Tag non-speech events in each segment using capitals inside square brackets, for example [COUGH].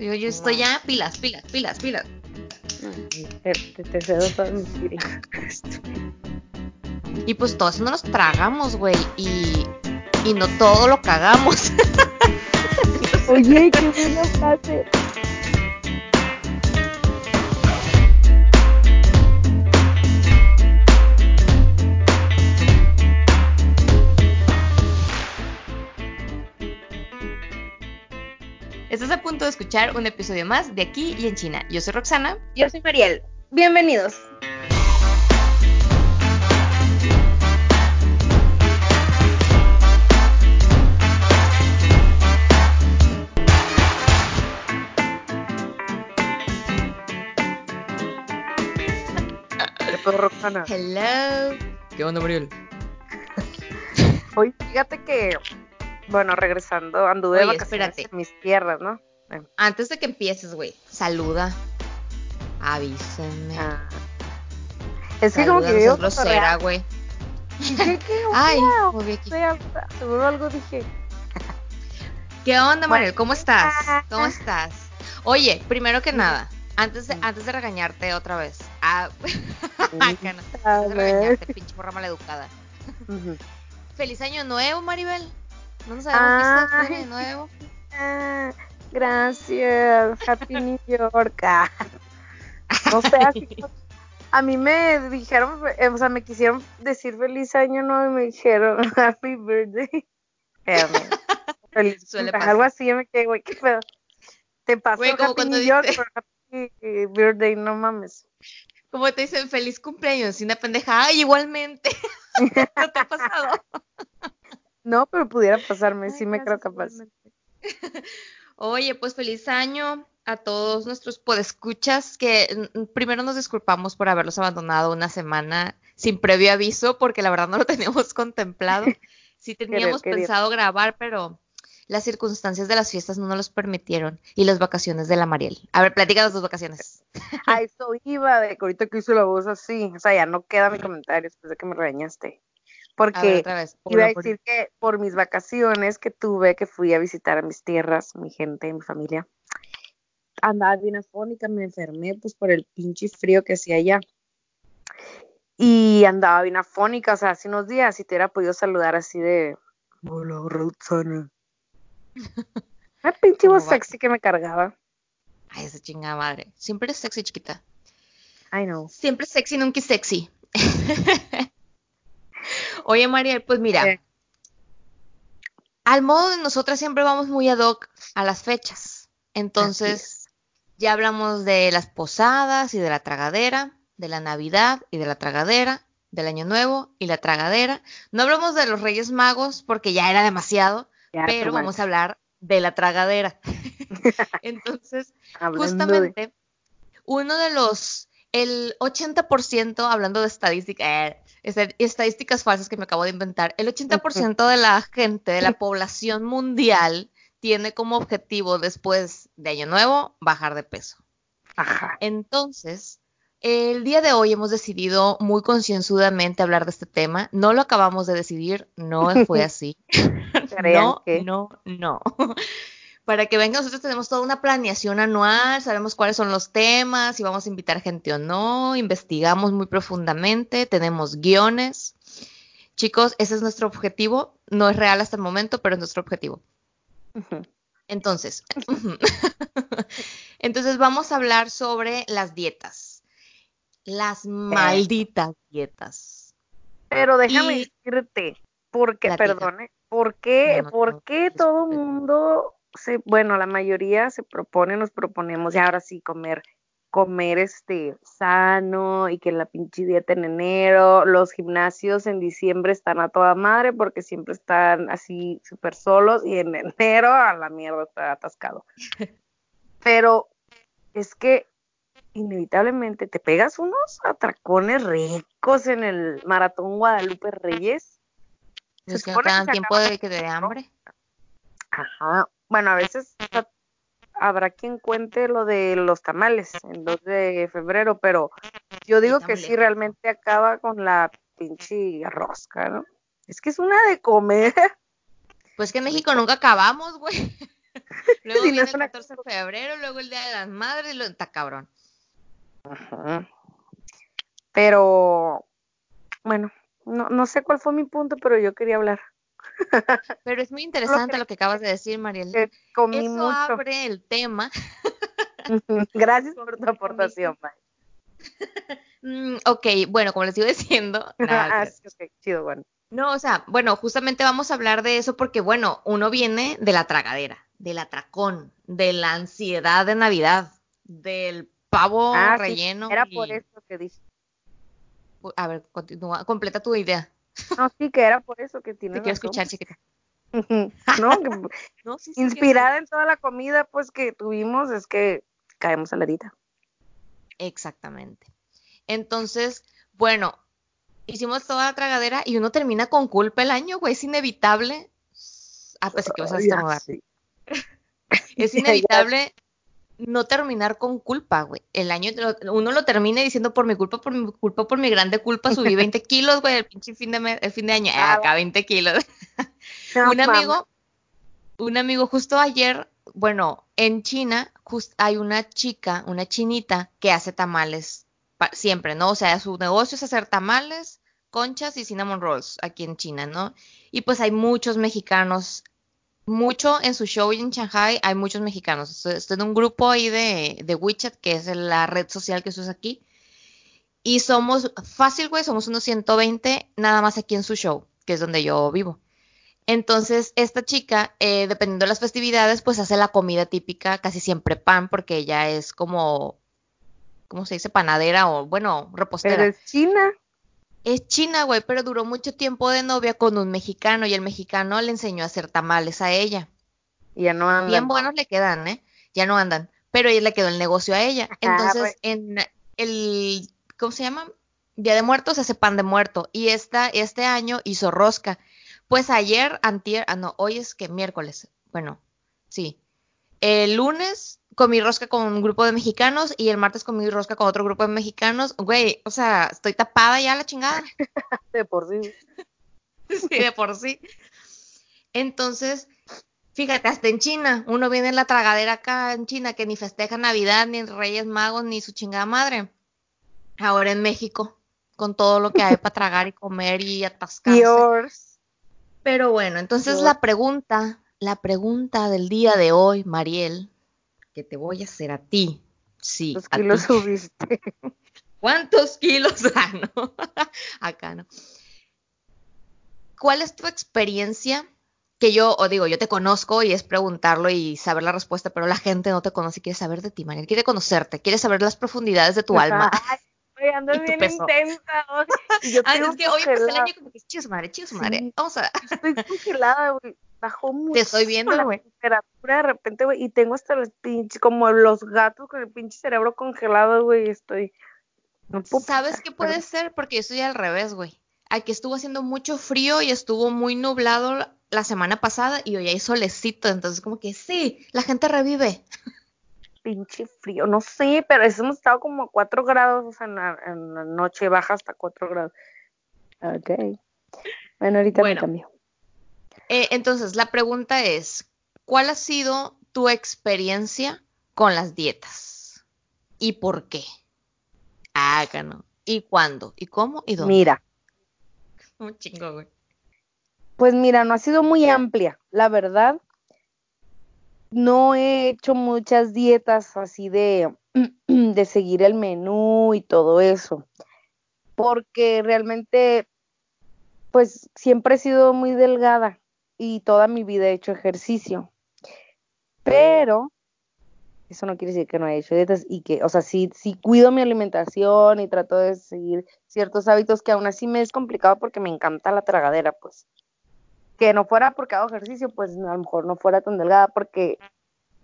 Yo, yo estoy ya pilas, pilas, pilas, pilas. Te, te, te cedo todas mis Y pues todo eso no los tragamos, güey. Y, y no todo lo cagamos. [LAUGHS] Oye, qué buena frase. Estás a punto de escuchar un episodio más de Aquí y en China. Yo soy Roxana. Yo soy Mariel. Bienvenidos. Roxana. Hello. ¿Qué onda, Mariel? Hoy, fíjate que, bueno, regresando, anduve de Oye, vacaciones espérate. en mis tierras, ¿no? Eh, Antes de que empieces, güey, saluda. Avísenme. ah. Es que como que yo grosera, güey. Ay, seguro algo dije. ¿Qué onda, Mariel? ¿Cómo estás? Ah. ¿Cómo estás? Oye, primero que nada, antes de, antes de regañarte otra vez. Ah, [LAUGHS] acá no. A Antes de regañarte, pinche porra maleducada. Feliz año nuevo, Maribel. No nos habíamos visto Ay. feliz año nuevo. Ah, gracias. Happy New York. [LAUGHS] Ah. No sé, así [LAUGHS] a mí me dijeron, eh, o sea, me quisieron decir feliz año nuevo y me dijeron [LAUGHS] happy birthday. Espérame. Feliz Suele pasar. Algo así, yo me quedé, güey, qué pedo. Te pasó como happy New York, dice- pero happy eh, birthday, no mames. Como te dicen, feliz cumpleaños. Y una pendeja, ay, igualmente. ¿No te ha pasado? No, pero pudiera [LAUGHS] pasarme, Ay, sí me creo capaz. [LAUGHS] Oye, pues feliz año a todos nuestros podescuchas que primero nos disculpamos por haberlos abandonado una semana sin previo aviso porque la verdad no lo [LAUGHS] teníamos contemplado. Sí teníamos querer. pensado grabar, pero las circunstancias de las fiestas no nos los permitieron y las vacaciones de la Mariel. A ver, platícanos tus vacaciones. A eso iba, de que ahorita que hice la voz así, o sea, ya no queda mi comentario después de que me regañaste. A ver, Porque iba a por- decir que por mis vacaciones que tuve, que fui a visitar a mis tierras, mi gente, mi familia, andaba bien afónica, me enfermé pues por el pinche frío que hacía allá. Y andaba bien afónica, o sea, hace unos días, si te hubiera podido saludar así de, hola, Roxana. Una [LAUGHS] pinche ¿Cómo voz sexy que me cargaba. Ay, esa chingada madre. Siempre eres sexy, chiquita. I know. Siempre sexy, nunca sexy. [LAUGHS] Oye, Mariel, pues mira, Eh. al modo de nosotras siempre vamos muy ad hoc a las fechas. Entonces, ya hablamos de las posadas y de la tragadera, de la Navidad y de la tragadera, del Año Nuevo y la tragadera. No hablamos de los Reyes Magos porque ya era demasiado, Ya, pero vamos a hablar de la tragadera. [LAUGHS] [LAUGHS] Entonces, de- justamente uno de los, el 80%, hablando de estadística, eh, estadísticas falsas que me acabo de inventar, el 80% de la gente, de la [LAUGHS] población mundial, tiene como objetivo después de Año Nuevo bajar de peso. Ajá. Entonces, el día de hoy hemos decidido muy concienzudamente hablar de este tema. No lo acabamos de decidir, no fue [LAUGHS] así. No, que- no, no. [LAUGHS] Para que vengan, nosotros tenemos toda una planeación anual, sabemos cuáles son los temas, si vamos a invitar gente o no, investigamos muy profundamente, tenemos guiones. Chicos, ese es nuestro objetivo. No es real hasta el momento, pero es nuestro objetivo. Entonces, [LAUGHS] [LAUGHS] entonces vamos a hablar sobre las dietas. Las malditas dietas. Pero déjame Y- decirte, porque, perdone, ¿por qué, No, no, por no, qué todo disculpe. mundo se, bueno, la mayoría se propone, nos proponemos, y ahora sí, comer, comer este sano y que la pinche dieta en enero, los gimnasios en diciembre están a toda madre porque siempre están así súper solos y en [LAUGHS] enero a la mierda está atascado. [LAUGHS] Pero es que inevitablemente te pegas unos atracones ricos en el maratón Guadalupe Reyes. Se Es que no supone te dan tiempo de que te dé hambre. Ajá. Bueno, a veces habrá quien cuente lo de los tamales el 2 de febrero, pero yo digo que sí realmente acaba con la pinche rosca, ¿no? Es que es una de comer. Pues que en México nunca acabamos, güey. [LAUGHS] luego viene el 14 de febrero, luego el Día de las Madres, lo... está cabrón. Ajá. Pero, bueno, no, no sé cuál fue mi punto, pero yo quería hablar. [LAUGHS] Pero es muy interesante lo que, acabas de decir, Mariel. Eso abre el tema. [LAUGHS] Gracias por tu [LAUGHS] aportación, mm, ok, bueno, como les iba diciendo. ah, chido, bueno. No, o sea, bueno, justamente vamos a hablar de eso porque, bueno, uno viene de la tragadera, del atracón, de la ansiedad de Navidad, del pavo ah, relleno. era por eso que dije. A ver, continúa, completa tu idea. No, sí, que era por eso que tiene. Te quiero escuchar, chiquita. no, [LAUGHS] inspirada en toda la comida pues que tuvimos es que caemos a la dita. Exactamente. Entonces, bueno, hicimos toda la tragadera y uno termina con culpa el año, güey, es inevitable. Ah, pues que vas a estornudar. [LAUGHS] Es [LAUGHS] inevitable no terminar con culpa, güey. El año uno lo termina diciendo por mi culpa, por mi culpa, por mi grande culpa, subí 20 [LAUGHS] kilos, güey, el pinche fin de, el fin de año. Ah, acá 20 kilos. [LAUGHS] un amigo, un amigo justo ayer, bueno, en China hay una chica, una chinita que hace tamales siempre, ¿no? O sea, su negocio es hacer tamales, conchas y cinnamon rolls aquí en China, ¿no? Y pues hay muchos mexicanos mucho en su show en Shanghai, hay muchos mexicanos. Estoy en un grupo ahí de, de WeChat, que es la red social que se usa aquí. Y somos, fácil, güey, somos unos 120 nada más aquí en su show, que es donde yo vivo. Entonces, esta chica, eh, dependiendo de las festividades, pues hace la comida típica, casi siempre pan, porque ella es como, ¿cómo se dice? Panadera o, bueno, repostera. China es china, güey, pero duró mucho tiempo de novia con un mexicano y el mexicano le enseñó a hacer tamales a ella. Y ya no andan. Bien buenos le quedan, ¿eh? Ya no andan. Pero ella le quedó el negocio a ella. Entonces, en el, ¿cómo se llama? Día de Muertos hace pan de muerto. Y esta, este año hizo rosca. Pues ayer, antier, ah, no, hoy es que miércoles. Bueno, sí. El lunes comí rosca con un grupo de mexicanos y el martes comí rosca con otro grupo de mexicanos. Güey, o sea, estoy tapada ya la chingada. [LAUGHS] de por sí. [LAUGHS] sí, de por sí. Entonces, fíjate, hasta en China, uno viene en la tragadera acá en China que ni festeja Navidad, ni Reyes Magos, ni su chingada madre. Ahora en México, con todo lo que hay para tragar y comer y atascarse. Pero bueno, entonces la pregunta, la pregunta del día de hoy, Mariel, que te voy a hacer a ti. Sí. ¿Cuántos kilos subiste? [LAUGHS] ¿Cuántos kilos? [LAUGHS] Ah, no. Acá no. ¿Cuál es tu experiencia? Que yo, o digo, yo te conozco y es preguntarlo y saber la respuesta, pero la gente no te conoce y quiere saber de ti, Mariel. Quiere conocerte, quiere saber las profundidades de tu alma. Ay, ando [LAUGHS] bien intensa. Yo ah, es que hoy empecé el año como que chicos madre, chicos madre. Vamos a. Estoy congelada, güey bajó mucho. Te estoy viendo, la temperatura de repente, güey, y tengo hasta los pinches, como los gatos con el pinche cerebro congelado, güey, estoy... No ¿Sabes qué puede ser? Porque yo estoy al revés, güey. Aquí estuvo haciendo mucho frío y estuvo muy nublado la semana pasada y hoy hay solecito, entonces como que sí, la gente revive. Pinche frío, no sé, pero hemos estado como a 4 grados, o sea, en la, noche baja hasta 4 grados. Ok. Bueno, ahorita me cambio. Eh, entonces, la pregunta es, ¿cuál ha sido tu experiencia con las dietas? ¿Y por qué? Háganos. ¿Y cuándo? ¿Y cómo? ¿Y dónde? Mira. [LAUGHS] Un chingo, güey. Pues mira, no ha sido muy amplia, la verdad. No he hecho muchas dietas así de, [CLEARS THROAT] de seguir el menú y todo eso. Porque realmente, pues siempre he sido muy delgada y toda mi vida he hecho ejercicio. Pero eso no quiere decir que no he hecho dietas y que, o sea, sí, sí cuido mi alimentación y trato de seguir ciertos hábitos que aún así me es complicado porque me encanta la tragadera, pues. Que no fuera porque hago ejercicio, pues a lo mejor no fuera tan delgada porque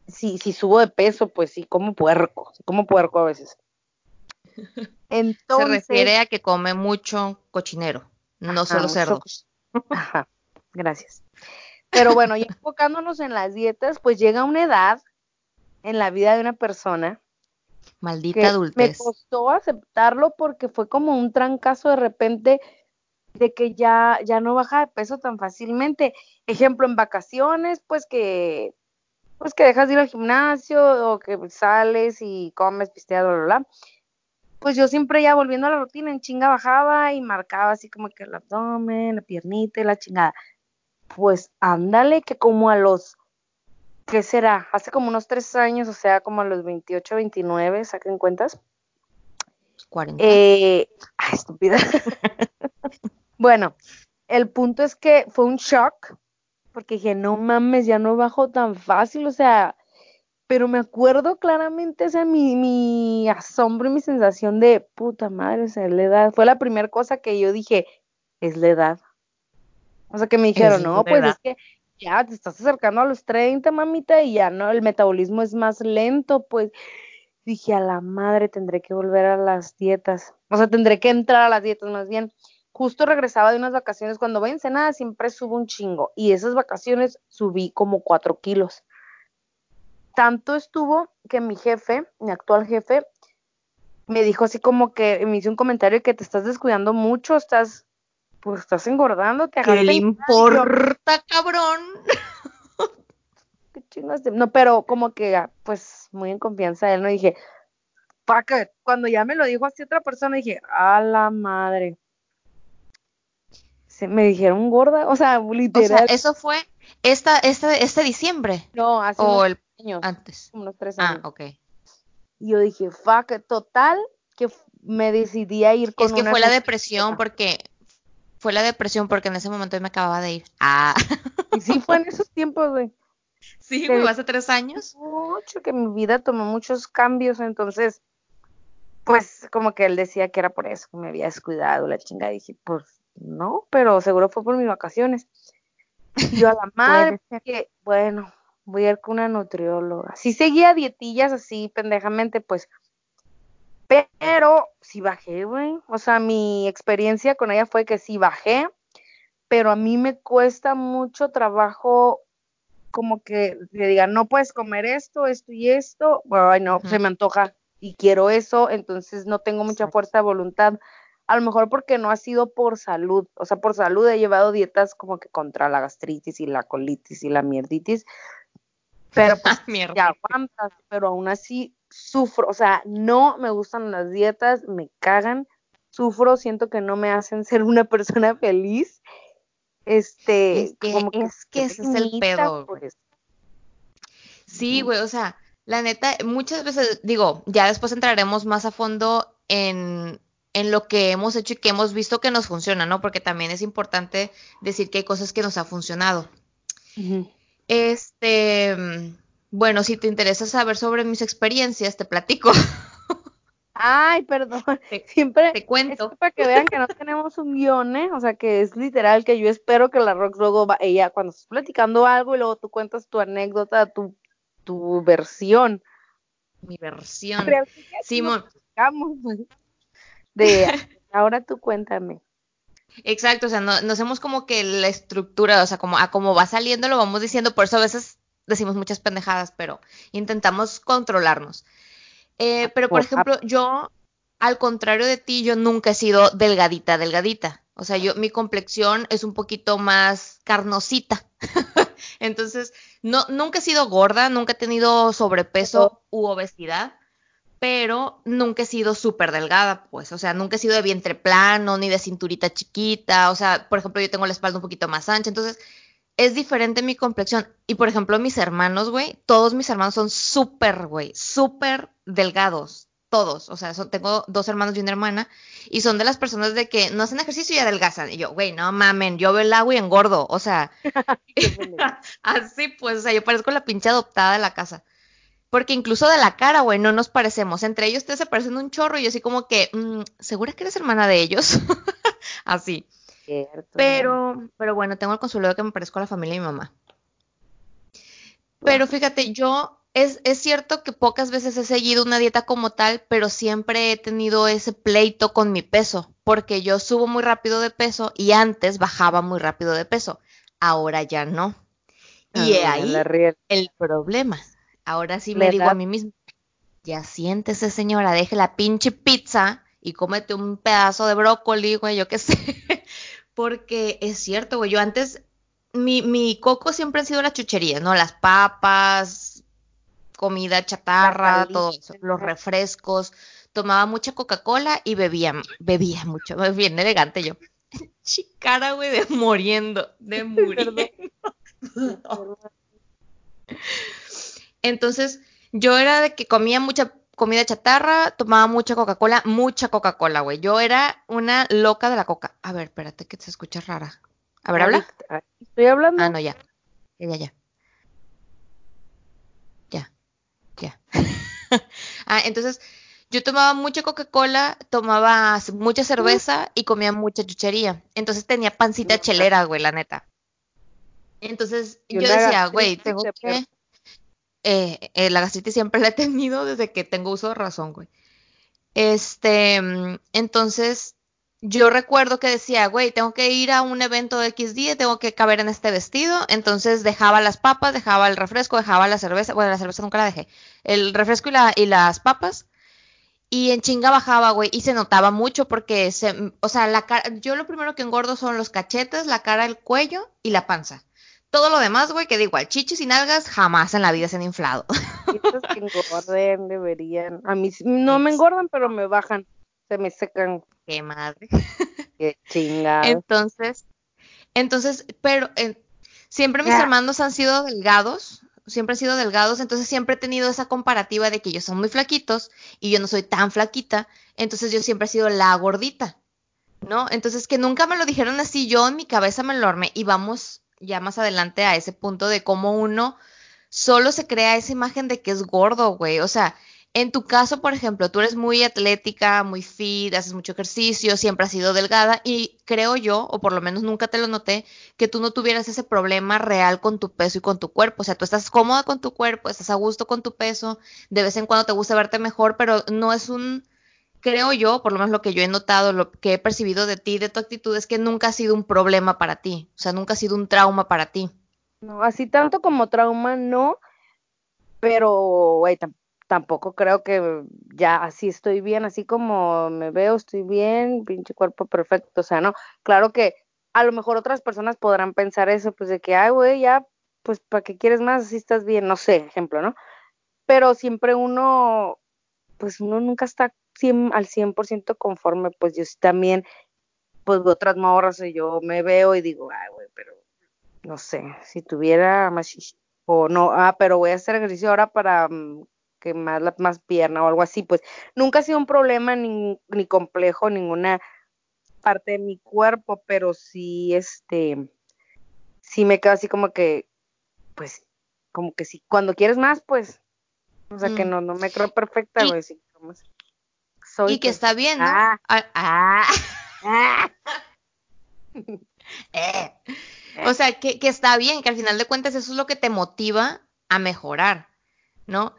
si, si subo de peso, pues sí, como puerco, como puerco a veces. Entonces, [LAUGHS] Se refiere a que come mucho cochinero, no solo cerdos. Ajá, gracias. Pero bueno, y [LAUGHS] enfocándonos en las dietas, pues llega una edad en la vida de una persona. Maldita adultez. Me costó aceptarlo porque fue como un trancazo de repente de que ya, ya no baja de peso tan fácilmente. Ejemplo, en vacaciones, pues que pues que dejas de ir al gimnasio o que sales y comes, pisteas, bla, bla, bla. Pues yo siempre ya volviendo a la rutina, en chinga bajaba y marcaba así como que el abdomen, la piernita y la chingada. Pues ándale, que como a los, ¿qué será? Hace como unos tres años, o sea, como a los 28, 29, saquen cuentas. 40. Eh, ay, estúpida. [LAUGHS] bueno, el punto es que fue un shock, porque dije, no mames, ya no bajo tan fácil, o sea, pero me acuerdo claramente, o sea, mi, mi asombro y mi sensación de puta madre, o sea, la edad, fue la primera cosa que yo dije, es la edad. O sea, que me dijeron, no, pues es que ya te estás acercando a los 30, mamita, y ya no, el metabolismo es más lento, pues dije, a la madre, tendré que volver a las dietas, o sea, tendré que entrar a las dietas más bien. Justo regresaba de unas vacaciones, cuando voy en nada siempre subo un chingo, y esas vacaciones subí como cuatro kilos. Tanto estuvo que mi jefe, mi actual jefe, me dijo así como que me hizo un comentario que te estás descuidando mucho, estás, pues estás engordando, te ¿Qué le importa, cabrón? [LAUGHS] ¿Qué chingas? No, pero como que, pues, muy en confianza él, no dije, fuck it. Cuando ya me lo dijo así otra persona, dije, a la madre. Se, me dijeron gorda, o sea, literal. O sea, eso fue esta, este, este diciembre. No, hace o unos el años. antes. Unos tres Ah, años. ok. Y yo dije, fuck. Total, que me decidí a ir con Es que una fue la depresión porque fue la depresión porque en ese momento yo me acababa de ir. Ah, [LAUGHS] Y sí fue en esos tiempos, güey. sí, güey, hace tres años. Mucho, que mi vida tomó muchos cambios, entonces, pues, como que él decía que era por eso, que me había descuidado, la chinga. Dije, pues, no, pero seguro fue por mis vacaciones. Yo a la [LAUGHS] madre, que, bueno, voy a ir con una nutrióloga. Sí seguía dietillas así, pendejamente, pues, pero sí bajé, güey. O sea, mi experiencia con ella fue que sí bajé, pero a mí me cuesta mucho trabajo como que le digan, no puedes comer esto, esto y esto. Bueno, ay, no, se me antoja y quiero eso, entonces no tengo mucha fuerza de voluntad. A lo mejor porque no ha sido por salud, o sea, por salud he llevado dietas como que contra la gastritis y la colitis y la mierditis, pero [LAUGHS] pues ya aguantas, pero aún así sufro, o sea, no me gustan las dietas, me cagan, sufro, siento que no me hacen ser una persona feliz. Este, Es que- como que es que se ese es el pedo, pues. Sí, güey, o sea, la neta, muchas veces, digo, ya después entraremos más a fondo en, en lo que hemos hecho y que hemos visto que nos funciona, ¿no? Porque también es importante decir que hay cosas que nos ha funcionado. Este, bueno, si te interesa saber sobre mis experiencias, te platico. [LAUGHS] Ay, perdón, Te, siempre te es cuento. que para que vean que no tenemos un guion, ¿eh? O sea, que es literal que yo espero que la Rox luego va, ella cuando estás platicando algo y luego tú cuentas tu anécdota, tu, tu versión. Mi versión. Simón. [LAUGHS] De ahora tú cuéntame. exacto, o sea, no, no hacemos como que la estructura, o sea, como a cómo va saliendo lo vamos diciendo, por eso a veces decimos muchas pendejadas, pero intentamos controlarnos. Eh, pero, por ejemplo, yo, al contrario de ti, yo nunca he sido delgadita, delgadita. O sea, yo, mi complexión es un poquito más carnosita. [LAUGHS] Entonces, no, nunca he sido gorda, nunca he tenido sobrepeso u obesidad, pero nunca he sido súper delgada, pues. O sea, nunca he sido de vientre plano, ni de cinturita chiquita. O sea, por ejemplo, yo tengo la espalda un poquito más ancha. Entonces, es diferente mi complexión. Y por ejemplo, mis hermanos, güey, todos mis hermanos son súper, güey, súper delgados. Todos. O sea, son- tengo dos hermanos y una hermana. Y son de las personas de que no hacen ejercicio y adelgazan. Y yo, güey, no mamen, yo veo el agua y engordo. O sea, [LAUGHS] [LAUGHS] así pues, o sea, yo parezco la pinche adoptada de la casa. Porque incluso de la cara, güey, no nos parecemos. Entre ellos ustedes se parecen un chorro y yo así como que, mm, ¿segura que eres hermana de ellos? [LAUGHS] así. Cierto. Pero, pero bueno, tengo el consuelo de que me parezco a la familia de mi mamá. Pero fíjate, yo es, es cierto que pocas veces he seguido una dieta como tal, pero siempre he tenido ese pleito con mi peso, porque yo subo muy rápido de peso y antes bajaba muy rápido de peso. Ahora ya no. Y Ah, ahí el problema. Ahora sí me digo a mí misma, ya siéntese señora, deje la pinche pizza y cómete un pedazo de brócoli, güey, yo qué sé. [LAUGHS] Porque es cierto, güey, yo antes, mi, mi coco siempre han sido las chucherías, ¿no? Las papas, comida chatarra, La todo eso, los refrescos, tomaba mucha Coca-Cola y bebía, bebía mucho, [LAUGHS] bien elegante yo. [LAUGHS] Chicara, güey, de muriendo, de [LAUGHS] muriendo. Entonces, yo era de que comía mucha comida chatarra, tomaba mucha Coca-Cola, mucha Coca-Cola, güey. Yo era una loca de la coca. A ver, espérate que se escucha rara. A ver, habla. Estoy hablando. Ah, no, ya. Ya, ya. Ya. Ya. [LAUGHS] ah, entonces, yo tomaba mucha Coca-Cola, tomaba mucha cerveza y comía mucha chuchería. Entonces tenía pancita chelera, güey, la neta. Entonces yo decía, güey, tengo que... Eh, eh, la gastritis siempre la he tenido desde que tengo uso de razón, güey. Este, entonces yo recuerdo que decía, güey, tengo que ir a un evento de X día, tengo que caber en este vestido. Entonces dejaba las papas, dejaba el refresco, dejaba la cerveza. Bueno, la cerveza nunca la dejé. El refresco y, la, y las papas. Y en chinga bajaba, güey, y se notaba mucho porque se, o sea, la cara, yo lo primero que engordo son los cachetes, la cara, el cuello y la panza. Todo lo demás, güey, que da igual, chichis y nalgas jamás en la vida se han inflado. Estos que engorden deberían. A mí no me engordan, pero me bajan. Se me secan. Qué madre. Qué [LAUGHS] chingada. Entonces, entonces, pero siempre mis hermanos han sido delgados, siempre han sido delgados, entonces siempre he tenido esa comparativa de que ellos son muy flaquitos y yo no soy tan flaquita, entonces yo siempre he sido la gordita, ¿no? Entonces que nunca me lo dijeron así, yo en mi cabeza me lo armé y vamos ya más adelante a ese punto de cómo uno solo se crea esa imagen de que es gordo, güey. O sea, en tu caso, por ejemplo, tú eres muy atlética, muy fit, haces mucho ejercicio, siempre has sido delgada y creo yo, o por lo menos nunca te lo noté, que tú no tuvieras ese problema real con tu peso y con tu cuerpo. O sea, tú estás cómoda con tu cuerpo, estás a gusto con tu peso, de vez en cuando te gusta verte mejor, pero no es un creo yo, por lo menos lo que yo he notado, lo que he percibido de ti, de tu actitud, es que nunca ha sido un problema para ti, o sea, nunca ha sido un trauma para ti. No, así tanto como trauma no, pero, güey, tampoco creo que ya así estoy bien, así como me veo, estoy bien, pinche cuerpo perfecto, o sea, no, claro que a lo mejor otras personas podrán pensar eso, pues de que, ay, güey, ya, pues, ¿para qué quieres más? Así estás bien, no sé, ejemplo, ¿no? Pero siempre uno, pues uno nunca está al 100% conforme, pues yo también, pues veo otras morras y yo me veo y digo, ay, güey, pero no sé, si tuviera más o no, ah, pero voy a hacer ejercicio ahora para mm, que más la más pierna o algo así, pues nunca ha sido un problema ni, ni complejo ninguna parte de mi cuerpo, pero sí, este, sí me quedo así como que, pues, como que sí, cuando quieres más, pues, o sea, que mm. no, no me creo perfecta, güey, sí, y que está bien, ¿no? Ah. Ah. ah. [LAUGHS] Eh. O sea, que, que, está bien, que al final de cuentas eso es lo que te motiva a mejorar, ¿no?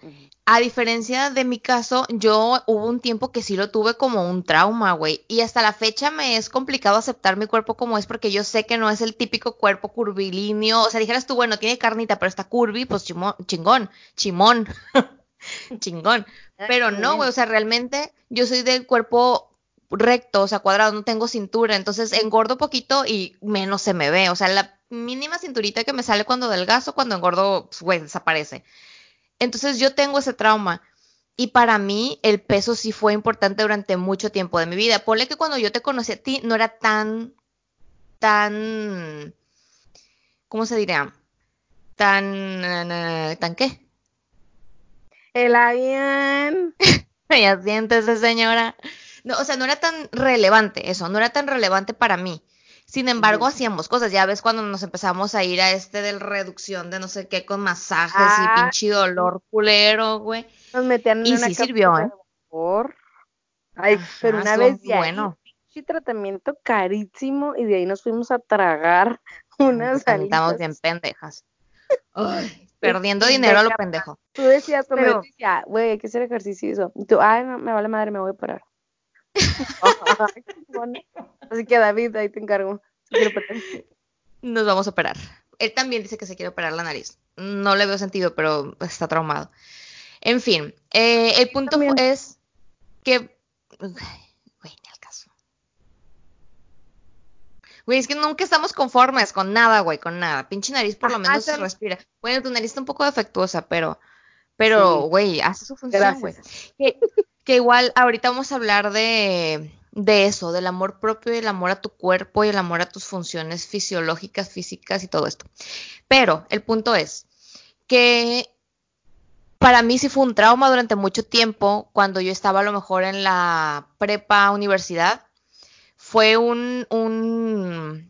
A diferencia de mi caso, yo hubo un tiempo que sí lo tuve como un trauma, güey. Y hasta la fecha me es complicado aceptar mi cuerpo como es porque yo sé que no es el típico cuerpo curvilíneo. O sea, dijeras tú, bueno, tiene carnita, pero está curvy, pues chingón, chimón. [LAUGHS] [LAUGHS] chingón. Pero no, güey, o sea, realmente yo soy del cuerpo recto, o sea, cuadrado, no tengo cintura, entonces engordo poquito y menos se me ve, o sea, la mínima cinturita que me sale cuando delgazo, cuando engordo, pues, güey, desaparece. Entonces yo tengo ese trauma. Y para mí el peso sí fue importante durante mucho tiempo de mi vida. Ponle que cuando yo te conocí a ti no era tan, tan, ¿cómo se diría? Tan, tan qué? El avión. [LAUGHS] ya siéntese, señora. No, o sea, no era tan relevante eso, no era tan relevante para mí. Sin embargo, hacíamos cosas. Ya ves cuando nos empezamos a ir a este de reducción de no sé qué con masajes y ah, pinche dolor culero, güey. Nos metían en y sí sirvió, ¿eh? Por... Ay, pero una vez ya bueno. pinche tratamiento carísimo y de ahí nos fuimos a tragar unas Estamos bien pendejas. [LAUGHS] Ay, perdiendo dinero a lo pendejo. Tú decías, como pero, decía, güey, hay que hacer ejercicio y eso. Y tú, ay, no, me vale madre, me voy a parar. [LAUGHS] Así que David, ahí te encargo. Nos vamos a operar. Él también dice que se quiere operar la nariz. No le veo sentido, pero está traumado. En fin, eh, el punto es que Güey, es que nunca estamos conformes con nada, güey, con nada. Pinche nariz por lo menos se respira. Bueno, tu nariz está un poco defectuosa, pero, Pero, güey, hace su función, güey. Que, que, igual ahorita vamos a hablar de, de eso, del amor propio y el amor a tu cuerpo y el amor a tus funciones fisiológicas, físicas y todo esto. Pero el punto es que para mí sí fue un trauma durante mucho tiempo cuando yo estaba a lo mejor en la prepa universidad. Fue un, un,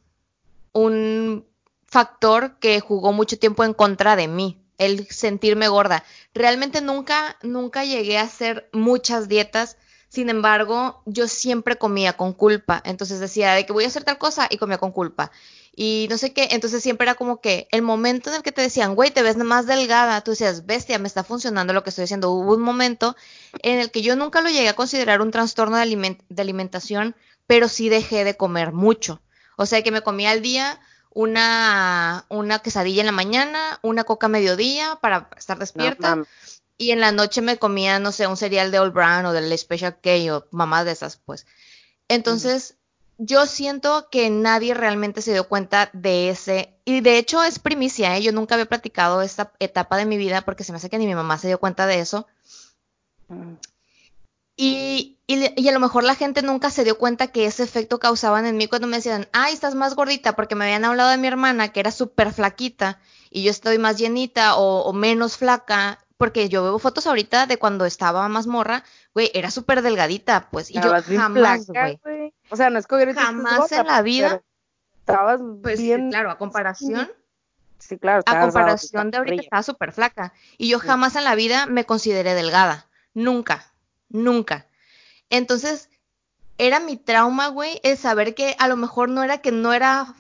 un factor que jugó mucho tiempo en contra de mí, el sentirme gorda. Realmente nunca, nunca llegué a hacer muchas dietas. Sin embargo, yo siempre comía con culpa. Entonces decía de que voy a hacer tal cosa y comía con culpa y no sé qué. Entonces siempre era como que el momento en el que te decían, güey, te ves más delgada, tú decías, bestia, me está funcionando lo que estoy haciendo. Hubo un momento en el que yo nunca lo llegué a considerar un trastorno de, de alimentación, pero sí dejé de comer mucho. O sea que me comía al día una, una quesadilla en la mañana, una coca a mediodía para estar despierta. y en la noche me comía, no sé, un cereal de Old Brown o del Special K o mamás de esas, pues. Entonces, yo siento que nadie realmente se dio cuenta de ese, y de hecho es primicia, ¿eh? yo nunca había platicado esta etapa de mi vida porque se me hace que ni mi mamá se dio cuenta de eso. Mm. Y, y, a lo mejor la gente nunca se dio cuenta que ese efecto causaban en mí cuando me decían, ay, estás más gordita, porque me habían hablado de mi hermana que era súper flaquita y yo estoy más llenita o, o menos flaca porque yo veo fotos ahorita de cuando estaba más morra, güey, era súper delgadita, pues, y yo jamás, güey. O sea, no es que jamás en la vida. Estabas pues, bien. claro, a [LAUGHS] comparación. Sí, claro. A comparación de ahorita estaba súper flaca. Y yo jamás en la vida me consideré delgada. Nunca, nunca. Entonces, era mi trauma, güey, el saber que a lo mejor no era que no era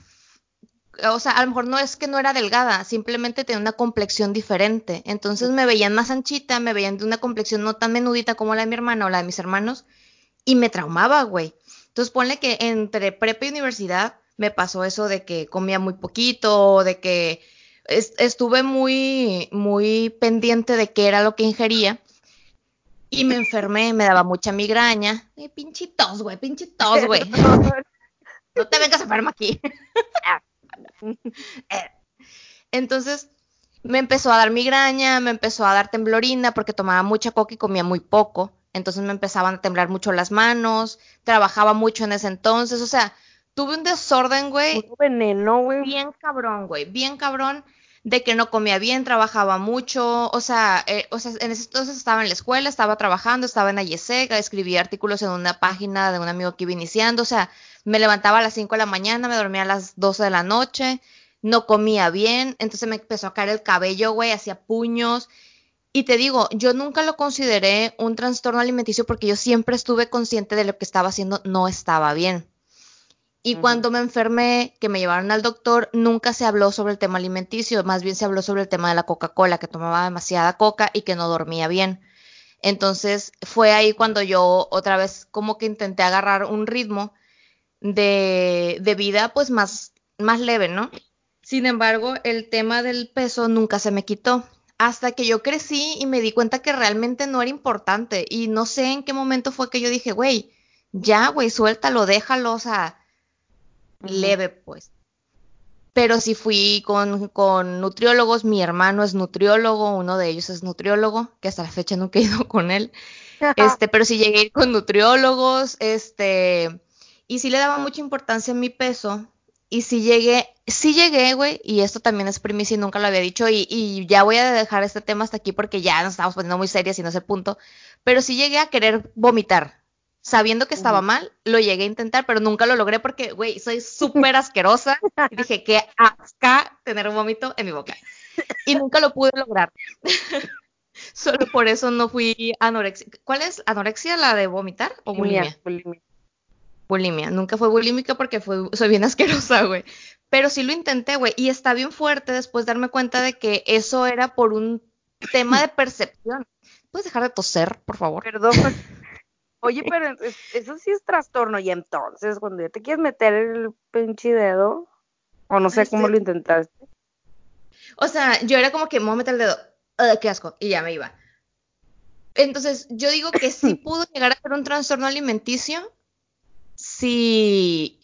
o sea, a lo mejor no es que no era delgada, simplemente tenía una complexión diferente. Entonces me veían más anchita, me veían de una complexión no tan menudita como la de mi hermana o la de mis hermanos, y me traumaba, güey. Entonces ponle que entre prepa y universidad me pasó eso de que comía muy poquito, de que estuve muy, muy pendiente de qué era lo que ingería. Y me enfermé, me daba mucha migraña. Eh, pinchitos, güey, pinchitos, güey. no te vengas enfermo aquí. Entonces me empezó a dar migraña, me empezó a dar temblorina porque tomaba mucha coca y comía muy poco. Entonces me empezaban a temblar mucho las manos, trabajaba mucho en ese entonces, o sea, tuve un desorden, güey. Un veneno, güey. Bien cabrón, güey, bien cabrón de que no comía bien, trabajaba mucho, o sea, eh, o sea, en ese entonces estaba en la escuela, estaba trabajando, estaba en Ayesega, escribía artículos en una página de un amigo que iba iniciando, o sea, me levantaba a las 5 de la mañana, me dormía a las 12 de la noche, no comía bien, entonces me empezó a caer el cabello, güey, hacía puños. Y te digo, yo nunca lo consideré un trastorno alimenticio porque yo siempre estuve consciente de lo que estaba haciendo no estaba bien. Y cuando me enfermé, que me llevaron al doctor, nunca se habló sobre el tema alimenticio, más bien se habló sobre el tema de la Coca-Cola, que tomaba demasiada coca y que no dormía bien. Entonces fue ahí cuando yo otra vez como que intenté agarrar un ritmo de, de vida pues más, más leve, ¿no? Sin embargo, el tema del peso nunca se me quitó. Hasta que yo crecí y me di cuenta que realmente no era importante. Y no sé en qué momento fue que yo dije, güey, ya, güey, suéltalo, déjalo, o sea, leve, pues. Pero sí fui con, con, nutriólogos, mi hermano es nutriólogo, uno de ellos es nutriólogo, que hasta la fecha nunca he ido [LAUGHS] con él. Este, pero sí llegué a ir con nutriólogos, este, y sí le daba mucha importancia a mi peso. Y sí llegué, sí llegué, güey, y esto también es primicia y nunca lo había dicho, y, y, ya voy a dejar este tema hasta aquí porque ya nos estamos poniendo muy serias y no es el punto, pero sí llegué a querer vomitar sabiendo que estaba mal, lo llegué a intentar, pero nunca lo logré porque, güey, soy súper asquerosa. Y dije, que asca tener un vómito en mi boca. Y nunca lo pude lograr. [LAUGHS] Solo por eso no fui anorexia. ¿Cuál es? ¿Anorexia la de vomitar o bulimia? Bulimia. Bulimia. Nunca fue bulímica porque fue, soy bien asquerosa, güey. Pero sí lo intenté, güey. Y está bien fuerte después darme cuenta de que eso era por un tema de percepción. ¿Puedes dejar de toser, por favor? Perdón. Oye, pero eso sí es trastorno. Y entonces, cuando ya te quieres meter el pinche dedo, o no sé cómo lo intentaste. O sea, yo era como que me voy a meter el dedo. qué asco. Y ya me iba. Entonces, yo digo que sí [LAUGHS] pudo llegar a ser un trastorno alimenticio si,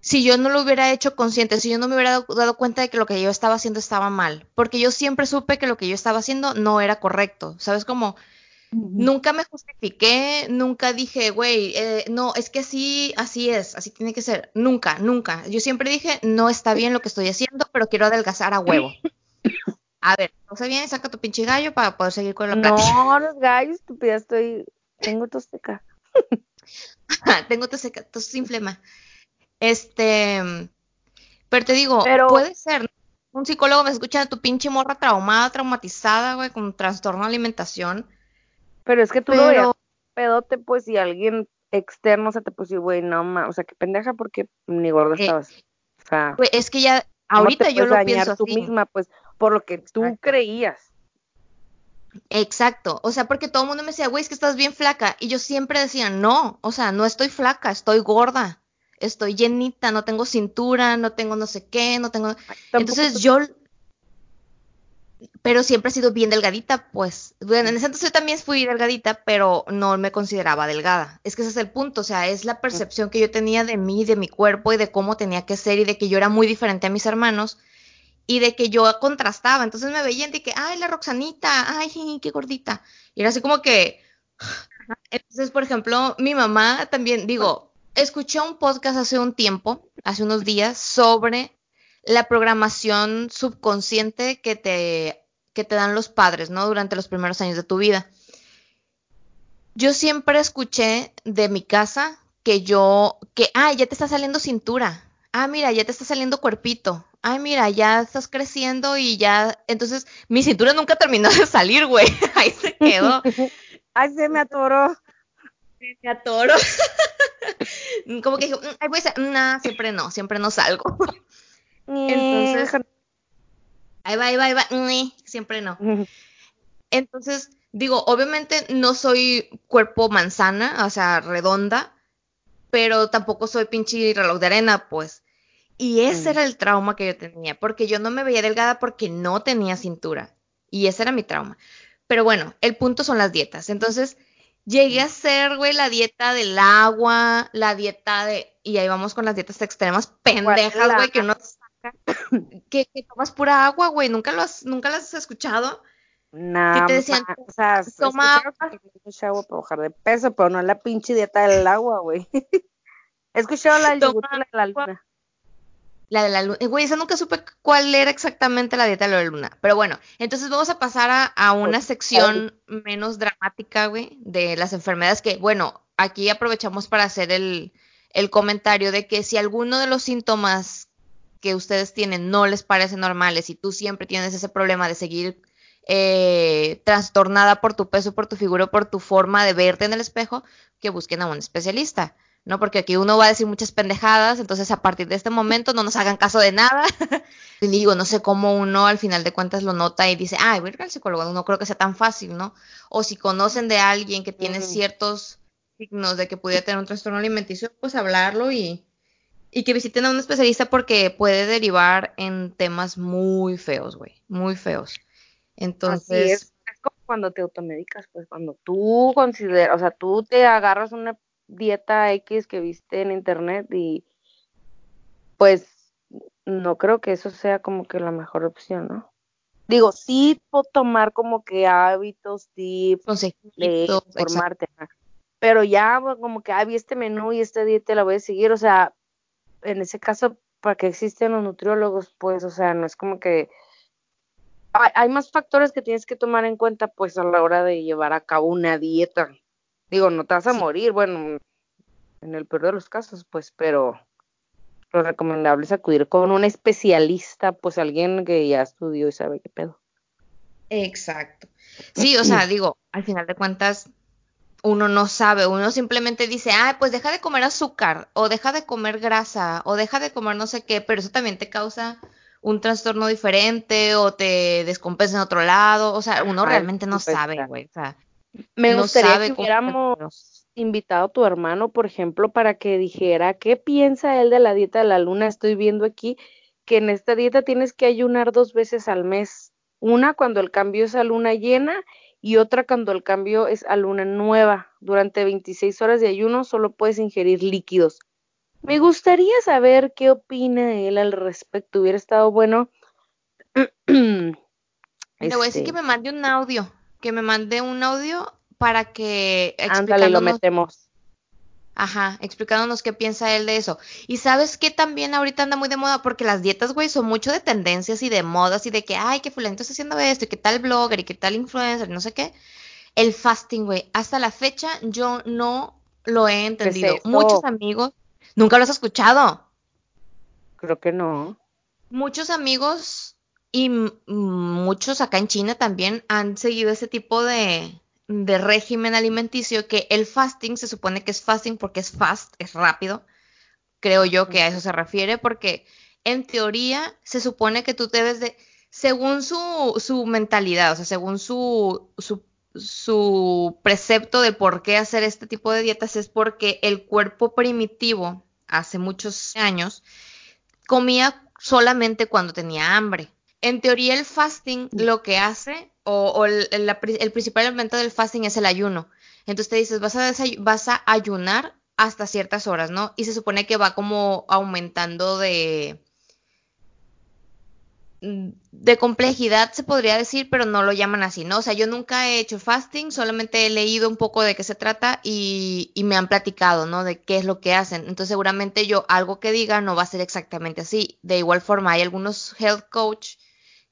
si yo no lo hubiera hecho consciente, si yo no me hubiera dado cuenta de que lo que yo estaba haciendo estaba mal, porque yo siempre supe que lo que yo estaba haciendo no era correcto, ¿sabes? Nunca me justifiqué, nunca dije, güey, eh, no, es que así, así es, así tiene que ser, nunca, nunca. Yo siempre dije, no está bien lo que estoy haciendo, pero quiero adelgazar a huevo. A ver, no sé bien, saca tu pinche gallo para poder seguir con la plática. No, los gallos, estúpida, estoy, tengo tos seca. [LAUGHS] tengo tos seca, tos sin flema. Este, pero te digo, puede ser. Un psicólogo me escucha tu pinche morra traumada, traumatizada, güey, con trastorno de alimentación. Pero es que tú pero... lo pedote, pues, si alguien externo se te puso, güey, no, ma, o sea, qué pendeja porque ni gorda eh, estabas. O sea, pues es que ya, ahorita yo lo pienso tú misma, pues, por lo que tú creías. Exacto, o sea, porque todo el mundo me decía, güey, es que estás bien flaca, y yo siempre decía, no, o sea, no estoy flaca, estoy gorda estoy llenita, no tengo cintura, no tengo no sé qué, no tengo... Entonces yo... Pero siempre he sido bien delgadita, pues. Bueno, en ese entonces yo también fui delgadita, pero no me consideraba delgada. Es que ese es el punto, o sea, es la percepción que yo tenía de mí, de mi cuerpo y de cómo tenía que ser y de que yo era muy diferente a mis hermanos y de que yo contrastaba. Entonces me veían de que, ay, la Roxanita, ay, qué gordita. Y era así como que... Entonces, por ejemplo, mi mamá también, digo, escuché un podcast hace un tiempo, hace unos días, sobre la programación subconsciente que te, que te dan los padres, ¿no? Durante los primeros años de tu vida. Yo siempre escuché de mi casa que yo, que, ay, ya te está saliendo cintura. Ah, mira, ya te está saliendo cuerpito. Ay, mira, ya estás creciendo y ya. Entonces, mi cintura nunca terminó de salir, güey. [LAUGHS] Ahí se quedó. [LAUGHS] Ay, se me atoró. Se me atoró. [LAUGHS] Como que dijo, mm, ay, voy a no, siempre no, siempre no salgo. Entonces, ahí va, ahí va, ahí va, siempre no. Entonces, digo, obviamente no soy cuerpo manzana, o sea, redonda, pero tampoco soy pinche reloj de arena, pues. Y ese mm. era el trauma que yo tenía, porque yo no me veía delgada porque no tenía cintura. Y ese era mi trauma. Pero bueno, el punto son las dietas. Entonces, Llegué a hacer, güey, la dieta del agua, la dieta de. Y ahí vamos con las dietas extremas pendejas, güey, que uno [COUGHS] saca. que, tomas pura agua, güey. ¿Nunca, lo has, ¿Nunca las has escuchado? No, que te decían, o sea, toma agua para bajar de peso, pero no la pinche dieta del agua, güey. [LAUGHS] He escuchado la del yogur de la luna. La de la luna. Güey, esa nunca supe cuál era exactamente la dieta de la luna. Pero bueno, entonces vamos a pasar a, una sección menos dramática, güey, de las enfermedades que, bueno, aquí aprovechamos para hacer el, el comentario de que si alguno de los síntomas que ustedes tienen no les parece normales y tú siempre tienes ese problema de seguir eh, trastornada por tu peso, por tu figura, por tu forma de verte en el espejo, que busquen a un especialista. ¿no? Porque aquí uno va a decir muchas pendejadas, entonces a partir de este momento no nos hagan caso de nada. [LAUGHS] y digo, no sé cómo uno al final de cuentas lo nota y dice, ay, voy a ir al psicólogo, no creo que sea tan fácil, ¿no? O si conocen de alguien que tiene ciertos signos de que pudiera tener un trastorno alimenticio, pues hablarlo y, y que visiten a un especialista porque puede derivar en temas muy feos, güey, muy feos. Entonces... es. es como cuando te automedicas, pues cuando tú consideras, o sea, tú te agarras una dieta X que viste en internet y pues no creo que eso sea como que la mejor opción, ¿no? Digo, sí puedo tomar como que hábitos, tips, de formarte, pero ya pues, como que, ah, vi este menú y esta dieta la voy a seguir, o sea, en ese caso, ¿para qué existen los nutriólogos? Pues, o sea, no es como que hay, hay más factores que tienes que tomar en cuenta, pues, a la hora de llevar a cabo una dieta. Digo, no te vas a morir, bueno, en el peor de los casos, pues, pero lo recomendable es acudir con un especialista, pues alguien que ya estudió y sabe qué pedo. Exacto. Sí, o sea, [CLEARS THROAT] digo, al final de cuentas, uno no sabe, uno simplemente dice, ah, pues deja de comer azúcar, o deja de comer grasa, o deja de comer no sé qué, pero eso también te causa un trastorno diferente, o te descompensa en otro lado, o sea, uno realmente no sabe, güey, o sea, me gustaría que hubiéramos invitado a tu hermano, por ejemplo, para que dijera qué piensa él de la dieta de la luna. Estoy viendo aquí que en esta dieta tienes que ayunar dos veces al mes. Una cuando el cambio es a luna llena y otra cuando el cambio es a luna nueva. Durante 26 horas de ayuno solo puedes ingerir líquidos. Me gustaría saber qué opina él al respecto. Hubiera estado bueno. [CLEARS THROAT] Le voy a decir que este, me mande un audio, que me mande un audio para que ándale, lo metemos. Ajá, explicándonos qué piensa él de eso. Y sabes que también ahorita anda muy de moda porque las dietas, güey, son mucho de tendencias y de modas y de que, ay, que fulanito está haciendo esto y que tal blogger y que tal influencer, no sé qué. El fasting, güey, hasta la fecha yo no lo he ¿Qué es entendido. Muchos amigos, nunca lo has escuchado. Creo que no. Muchos amigos y muchos acá en China también han seguido ese tipo de, de régimen alimenticio que el fasting se supone que es fasting porque es fast, es rápido. Creo yo que a eso se refiere porque en teoría se supone que tú debes de, según su, su mentalidad, o sea, según su, su, su precepto de por qué hacer este tipo de dietas es porque el cuerpo primitivo, hace muchos años, comía solamente cuando tenía hambre. En teoría el fasting lo que hace, o, o el, principal elemento del fasting es el ayuno. Entonces te dices, vas a, vas a ayunar hasta ciertas horas, ¿no? Y se supone que va como aumentando de, mm, de complejidad, se podría decir, pero no lo llaman así, ¿no? O sea, yo nunca he hecho fasting, solamente he leído un poco de qué se trata y, y me han platicado, ¿no? De qué es lo que hacen. Entonces, seguramente yo algo que diga no va a ser exactamente así. De igual forma, hay algunos health coach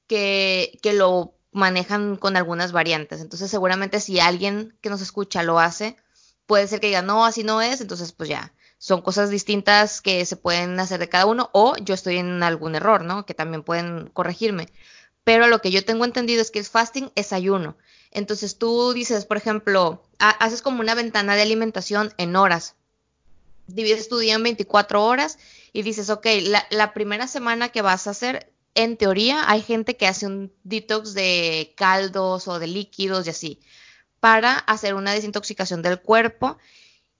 que, que lo manejan con algunas variantes. Entonces, seguramente si alguien que nos escucha lo hace, puede ser que diga, no, así no es, entonces pues ya, son cosas distintas que se pueden hacer de cada uno o yo estoy en algún error, ¿no? Que también pueden corregirme. Pero lo que yo tengo entendido es que el fasting es ayuno. Entonces tú dices, por ejemplo, ha- haces como una ventana de alimentación en horas. Divides tu día en 24 horas y dices, ok, la primera semana que vas a hacer, en teoría, hay gente que hace un detox de caldos o de líquidos y así, para hacer una desintoxicación del cuerpo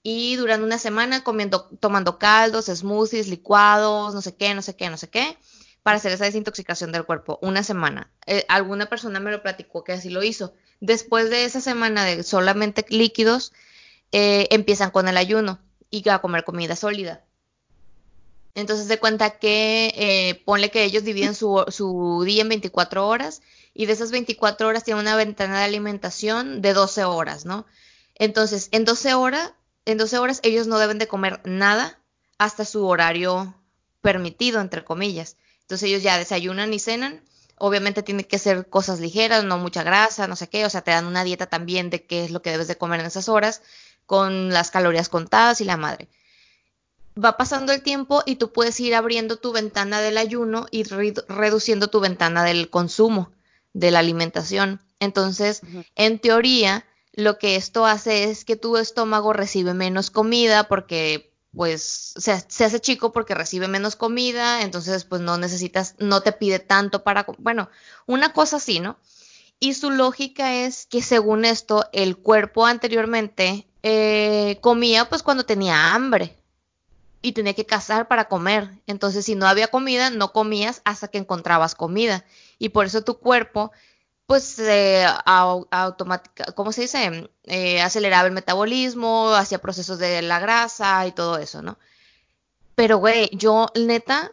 y durante una semana comiendo, tomando caldos, smoothies, licuados, no sé qué, no sé qué, no sé qué, para hacer esa desintoxicación del cuerpo. Una semana. Eh, alguna persona me lo platicó que así lo hizo. Después de esa semana de solamente líquidos, eh, empiezan con el ayuno y a comer comida sólida. Entonces de cuenta que eh, ponle que ellos dividen su, su día en 24 horas y de esas 24 horas tienen una ventana de alimentación de 12 horas, ¿no? Entonces, en 12 horas, en 12 horas ellos no deben de comer nada hasta su horario permitido, entre comillas. Entonces ellos ya desayunan y cenan. Obviamente tienen que ser cosas ligeras, no mucha grasa, no sé qué. O sea, te dan una dieta también de qué es lo que debes de comer en esas horas, con las calorías contadas y la madre va pasando el tiempo y tú puedes ir abriendo tu ventana del ayuno y re reduciendo tu ventana del consumo de la alimentación. Entonces, en teoría, lo que esto hace es que tu estómago recibe menos comida porque pues se, se hace chico porque recibe menos comida, entonces pues no necesitas, no te pide tanto para, bueno, una cosa así, ¿no? Y su lógica es que según esto, el cuerpo anteriormente eh, comía pues cuando tenía hambre y tenía que cazar para comer. Entonces, si no había comida, no comías hasta que encontrabas comida. Y por eso tu cuerpo, pues, eh, au- automática, ¿cómo se dice? Eh, aceleraba el metabolismo, hacía procesos de la grasa y todo eso, ¿no? Pero, güey, yo, neta,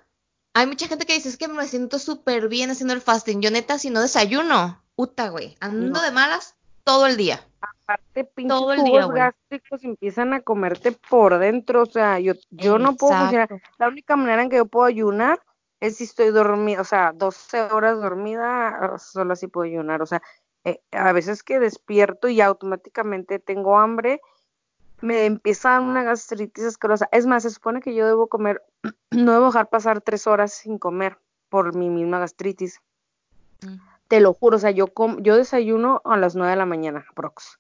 hay mucha gente que dice, es que me siento súper bien haciendo el fasting. Yo, neta, si no desayuno, puta, güey, ando No. de malas todo el día. Aparte, pinches Todo el día, jugos gástricos empiezan a comerte por dentro. O sea, yo, yo no puedo funcionar. La única manera en que yo puedo ayunar es si estoy dormida, o sea, 12 horas dormida, ah, solo así puedo ayunar. O sea, eh, a veces que despierto y automáticamente tengo hambre, me empieza a dar una gastritis asquerosa. Es más, se supone que yo debo comer, [CLEARS THROAT] no debo dejar pasar tres horas sin comer por mi misma gastritis. Mm. Te lo juro, o sea, yo, com yo desayuno a las 9 de la mañana, prox.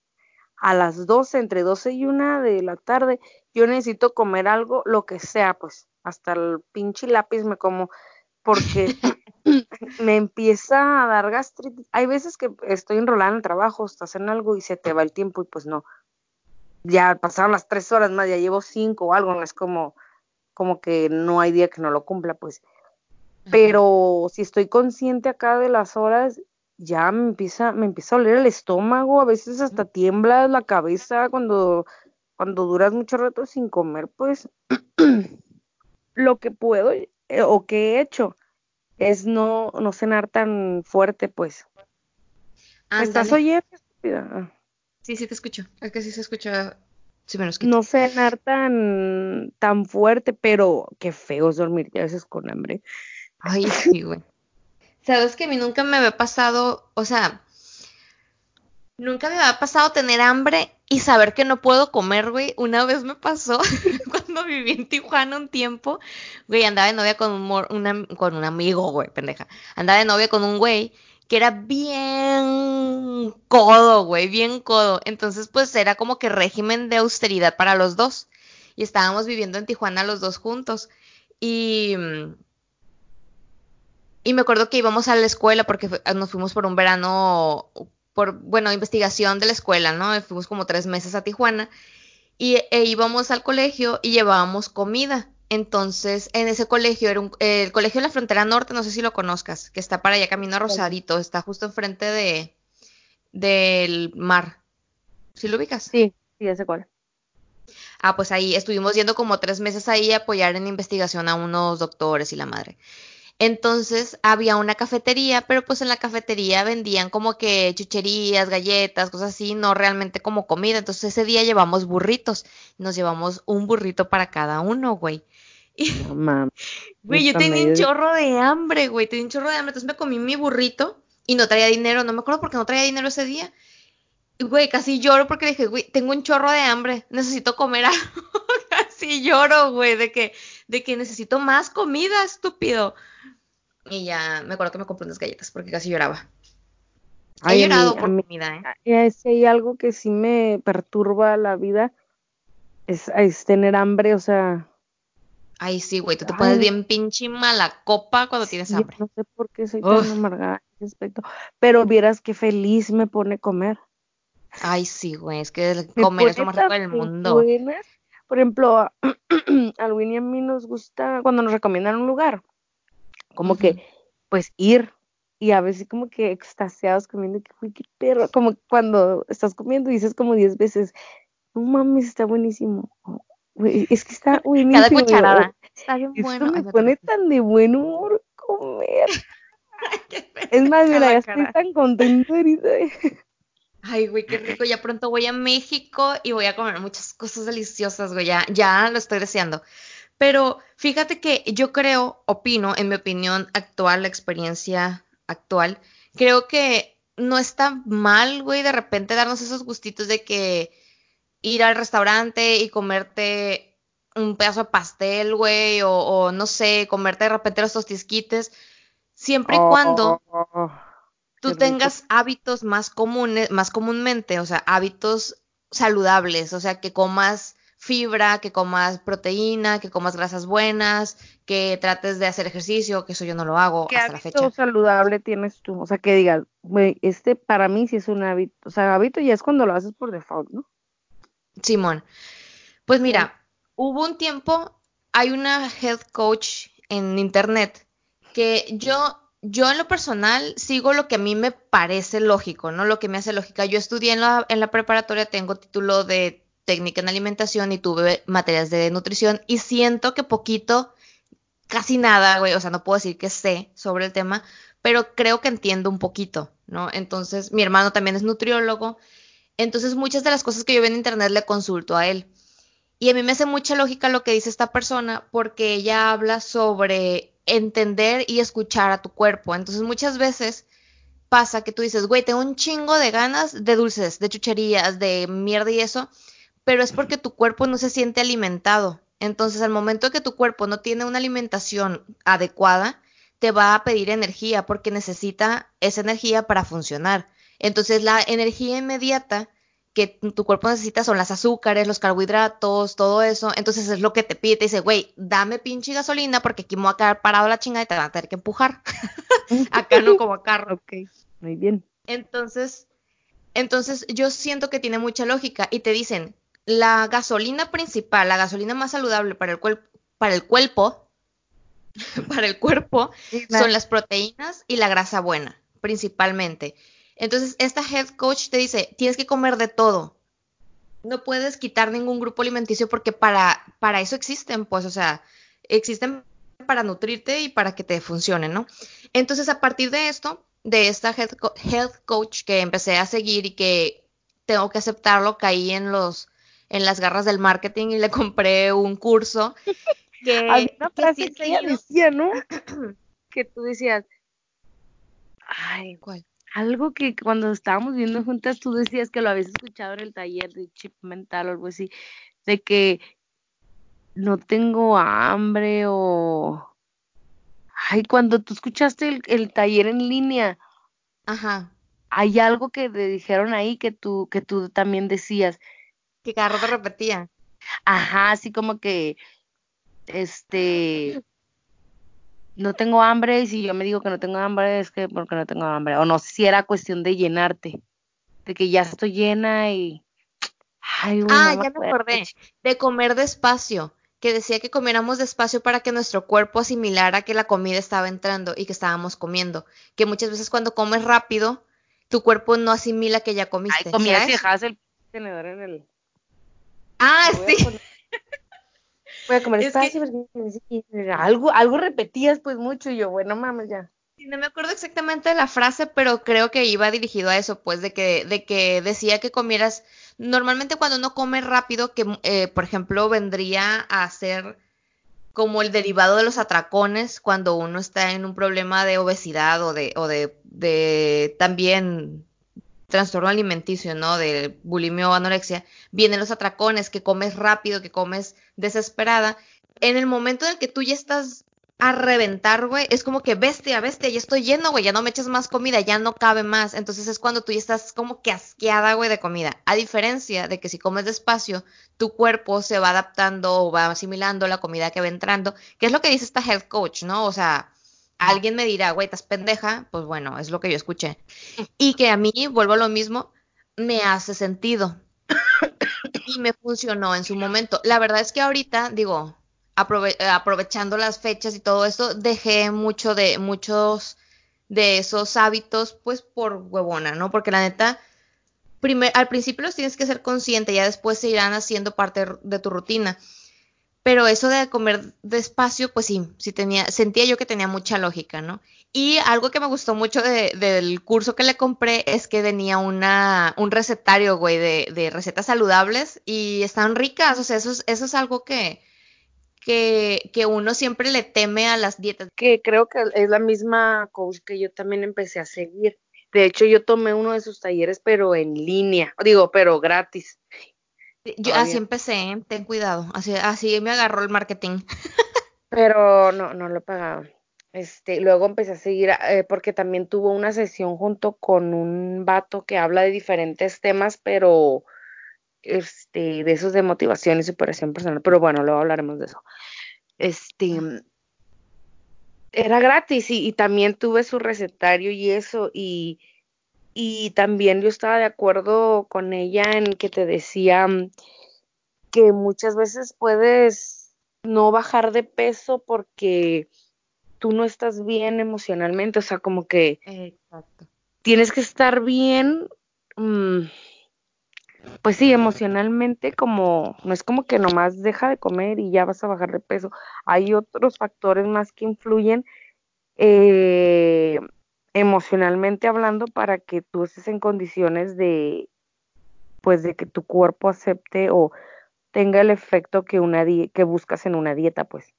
A las 12, entre 12 y una de la tarde, yo necesito comer algo, lo que sea, pues, hasta el pinche lápiz me como, porque [COUGHS] me empieza a dar gastritis. Hay veces que estoy enrolada en el trabajo, estás en algo y se te va el tiempo y pues no. Ya pasaron las tres horas más, ya llevo cinco o algo, no es como, como que no hay día que no lo cumpla, pues. Pero si estoy consciente acá de las horas, ya me empieza, me empieza a oler el estómago, a veces hasta tiembla la cabeza cuando, cuando duras mucho rato sin comer, pues. [CLEARS THROAT] lo que puedo eh, o que he hecho es no, no cenar tan fuerte, pues. ¿Me estás oyendo, estúpida? Sí, sí te escucho. Es que sí se escucha. Sí, menos No cenar tan, tan fuerte, pero qué feo es dormir a veces con hambre. Ay, [LAUGHS] sí, güey. Sabes que a mí nunca me había pasado, o sea, nunca me había pasado tener hambre y saber que no puedo comer, güey. Una vez me pasó [LAUGHS] cuando viví en Tijuana un tiempo, güey, andaba de novia con un, con un amigo, güey, pendeja. Andaba de novia con un güey que era bien codo, güey, bien codo. Entonces, pues era como que régimen de austeridad para los dos. Y estábamos viviendo en Tijuana los dos juntos. Y, y me acuerdo que íbamos a la escuela porque nos fuimos por un verano, por, bueno, investigación de la escuela, ¿no? Fuimos como tres meses a Tijuana. Y e íbamos al colegio y llevábamos comida. Entonces, en ese colegio, era un, el colegio de la frontera norte, no sé si lo conozcas, que está para allá camino a Rosadito, está justo enfrente de del mar. ¿Sí lo ubicas? Sí, sí, ese cual. Ah, pues ahí estuvimos yendo como tres meses ahí a apoyar en investigación a unos doctores y la madre. Entonces había una cafetería, pero pues en la cafetería vendían como que chucherías, galletas, cosas así, no realmente como comida. Entonces ese día llevamos burritos. Nos llevamos un burrito para cada uno, güey. No, [LAUGHS] Güey, yo tenía un chorro de hambre, güey, tenía un chorro de hambre. Entonces me comí mi burrito y no traía dinero. No me acuerdo porque no traía dinero ese día. Y, güey, casi lloro porque dije, güey, tengo un chorro de hambre, necesito comer algo. [LAUGHS] casi lloro, güey, de que, de que necesito más comida, estúpido. Y ya me acuerdo que me compré unas galletas porque casi lloraba. He llorado por comida, ¿eh? Si hay algo que sí me perturba la vida, es, es tener hambre, o sea, Ay, sí, güey, tú te pones bien pinche mala copa cuando tienes hambre. No sé por qué soy tan amargada en ese aspecto, pero vieras qué feliz me pone comer. Ay, sí, güey, es que comer es lo más rico del mundo. Por ejemplo, [CLEARS THROAT] a Winnie y a mí nos gusta cuando nos recomiendan un lugar, como que, pues ir y a veces como que extasiados comiendo, que, uy, qué perro, como cuando estás comiendo y dices como diez veces, no mames, está buenísimo, es que está [LAUGHS] buenísimo. Cada cucharada. Está bien bueno. me pone tan de buen humor comer. [LAUGHS] es más, mira, ya estoy tan contenta ahorita. Ay, güey, qué rico. Ya pronto voy a México y voy a comer muchas cosas deliciosas, güey. Ya, ya lo estoy deseando. Pero fíjate que yo creo, opino, en mi opinión actual, la experiencia actual, creo que no está mal, güey, de repente darnos esos gustitos de que ir al restaurante y comerte un pedazo de pastel, güey, o, no sé, comerte de repente los tostisquites, siempre y cuando oh, tú tengas hábitos más comunes, más comúnmente, o sea, hábitos saludables, o sea, que comas fibra, que comas proteína, que comas grasas buenas, que trates de hacer ejercicio, que eso yo no lo hago hasta la fecha. ¿Qué saludable tienes tú? O sea, que digas, este para mí sí es un hábito, o sea, hábito ya es cuando lo haces por default, ¿no? Simón. Pues mira, hubo un tiempo, hay una health coach en internet que yo, yo en lo personal sigo lo que a mí me parece lógico, ¿no? Lo que me hace lógica. Yo estudié en la, en la preparatoria, tengo título de técnica en alimentación y tuve materias de nutrición y siento que poquito, casi nada, güey, o sea, no puedo decir que sé sobre el tema, pero creo que entiendo un poquito, ¿no? Entonces, mi hermano también es nutriólogo entonces muchas de las cosas que yo veo en internet le consulto a él. Y a mí me hace mucha lógica lo que dice esta persona porque ella habla sobre entender y escuchar a tu cuerpo. Entonces muchas veces pasa que tú dices, güey, tengo un chingo de ganas de dulces, de chucherías, de mierda y eso, pero es porque tu cuerpo no se siente alimentado. Entonces al momento que tu cuerpo no tiene una alimentación adecuada, te va a pedir energía porque necesita esa energía para funcionar. Entonces la energía inmediata que tu cuerpo necesita son las azúcares, los carbohidratos, todo eso. Entonces es lo que te pide, te dice, güey, dame pinche gasolina porque aquí me voy a quedar parado la chingada y te van a tener que empujar. [LAUGHS] Acá no como carro. Ok, muy bien. Entonces, entonces yo siento que tiene mucha lógica y te dicen, la gasolina principal, la gasolina más saludable para el, para el cuerpo, [LAUGHS] para el cuerpo, son las proteínas y la grasa buena, principalmente. Entonces, esta health coach te dice, tienes que comer de todo. No puedes quitar ningún grupo alimenticio porque para, para eso existen, pues, o sea, existen para nutrirte y para que te funcionen, ¿no? Entonces, a partir de esto, de esta health, coach que empecé a seguir y que tengo que aceptarlo, caí en los en las garras del marketing y le [LAUGHS] compré un curso [LAUGHS] que, Hay una frase que, ella decía, ¿no? [CLEARS THROAT] que tú decías, ay, ¿cuál? Algo que cuando estábamos viendo juntas tú decías que lo habías escuchado en el taller de chip mental o algo así, de que no tengo hambre o... Ay, cuando tú escuchaste el, el taller en línea, Ajá. Hay algo que te dijeron ahí que tú, que tú también decías. Que cada rato repetía. Ajá, así como que, este, no tengo hambre y si yo me digo que no tengo hambre es que porque no tengo hambre. O no si era cuestión de llenarte, de que ya estoy llena y... Ay, ah, ya me acordé, de comer despacio, que decía que comiéramos despacio para que nuestro cuerpo asimilara que la comida estaba entrando y que estábamos comiendo. Que muchas veces cuando comes rápido, tu cuerpo no asimila que ya comiste. Ay, comías y dejabas el tenedor en el. Ah, sí. Voy a comer despacio porque algo, algo repetías pues mucho y yo, bueno, mames, ya. no me acuerdo exactamente de la frase, pero creo que iba dirigido a eso, pues, de que, de que decía que comieras. Normalmente cuando uno come rápido, que eh, por ejemplo vendría a ser como el derivado de los atracones cuando uno está en un problema de obesidad o de, o de, de también trastorno alimenticio, ¿no? De bulimia o anorexia, vienen los atracones, que comes rápido, que comes desesperada. En el momento en el que tú ya estás a reventar, güey, es como que bestia, bestia, ya estoy lleno, güey, ya no me eches más comida, ya no cabe más. Entonces es cuando tú ya estás como que asqueada, güey, de comida. A diferencia de que si comes despacio, tu cuerpo se va adaptando o va asimilando la comida que va entrando, que es lo que dice esta health coach, ¿no? O sea, alguien me dirá, güey, estás pendeja, pues bueno, es lo que yo escuché. Y que a mí, vuelvo a lo mismo, me hace sentido. y me funcionó en su momento. La verdad es que ahorita, digo, aprovechando las fechas y todo eso, dejé mucho de, muchos de esos hábitos, pues por huevona, ¿no? Porque la neta, primer, al principio los tienes que ser consciente, ya después se irán haciendo parte de tu rutina. Pero eso de comer despacio, pues sí, sí tenía, sentía yo que tenía mucha lógica, ¿no? Y algo que me gustó mucho del curso que le compré es que tenía una, un recetario, güey, de, de recetas saludables y están ricas, o sea, eso eso es algo que, que, uno siempre le teme a las dietas. Que creo que es la misma coach que yo también empecé a seguir. De hecho, yo tomé uno de sus talleres, pero en línea, digo, pero gratis. Yo así empecé, ten cuidado, así, así me agarró el marketing. [LAUGHS] pero no, no lo pagaba. Este, luego empecé a seguir, eh, porque también tuvo una sesión junto con un vato que habla de diferentes temas, pero este, de esos de motivación y superación personal, pero bueno, luego hablaremos de eso. Este, era gratis y, también tuve su recetario y eso, y, y también yo estaba de acuerdo con ella en que te decía que muchas veces puedes no bajar de peso porque tú no estás bien emocionalmente, o sea, como que tienes que estar bien. Mm, pues sí, emocionalmente como, no es como que nomás deja de comer y ya vas a bajar de peso. Hay otros factores más que influyen eh, emocionalmente hablando para que tú estés en condiciones de, pues de que tu cuerpo acepte o tenga el efecto que una que buscas en una dieta, pues.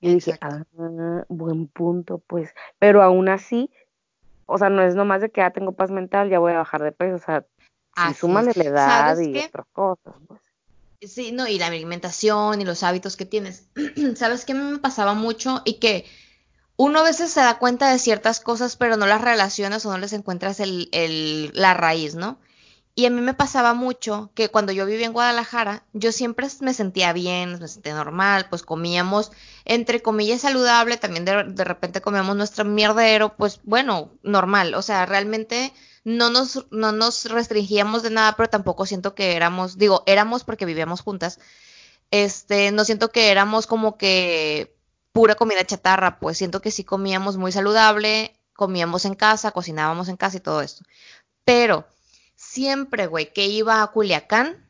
Y dije, ah, buen punto, pues. Pero aún así, o sea, no es nomás de que ya ah, tengo paz mental, ya voy a bajar de peso, o sea, y súmale la edad y otras cosas, pues. Sí, no, y la alimentación y los hábitos que tienes. [CLEARS THROAT] ¿Sabes qué me pasaba mucho? Y que uno a veces se da cuenta de ciertas cosas, pero no las relacionas o no les encuentras el, la raíz, ¿no? Y a mí me pasaba mucho que cuando yo vivía en Guadalajara, yo siempre me sentía bien, me sentía normal, pues comíamos, entre comillas, saludable, también de, de repente comíamos nuestro mierdero, pues bueno, normal, o sea, realmente no nos, no nos restringíamos de nada, pero tampoco siento que éramos, digo, éramos porque vivíamos juntas, este, no siento que éramos como que pura comida chatarra, pues siento que sí comíamos muy saludable, comíamos en casa, cocinábamos en casa y todo esto. Pero siempre, güey, que iba a Culiacán,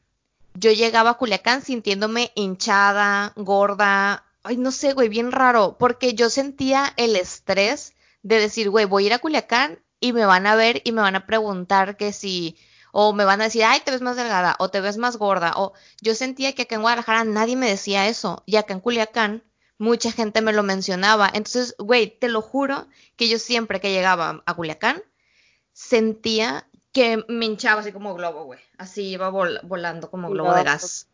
yo llegaba a Culiacán sintiéndome hinchada, gorda, ay, no sé, güey, bien raro, porque yo sentía el estrés de decir, güey, voy a ir a Culiacán y me van a ver y me van a preguntar que si, o me van a decir, ay, te ves más delgada, o te ves más gorda, o yo sentía que acá en Guadalajara nadie me decía eso, y acá en Culiacán mucha gente me lo mencionaba. Entonces, güey, te lo juro que yo siempre que llegaba a Culiacán sentía que me hinchaba así como globo, güey. Así iba volando como globo de gas.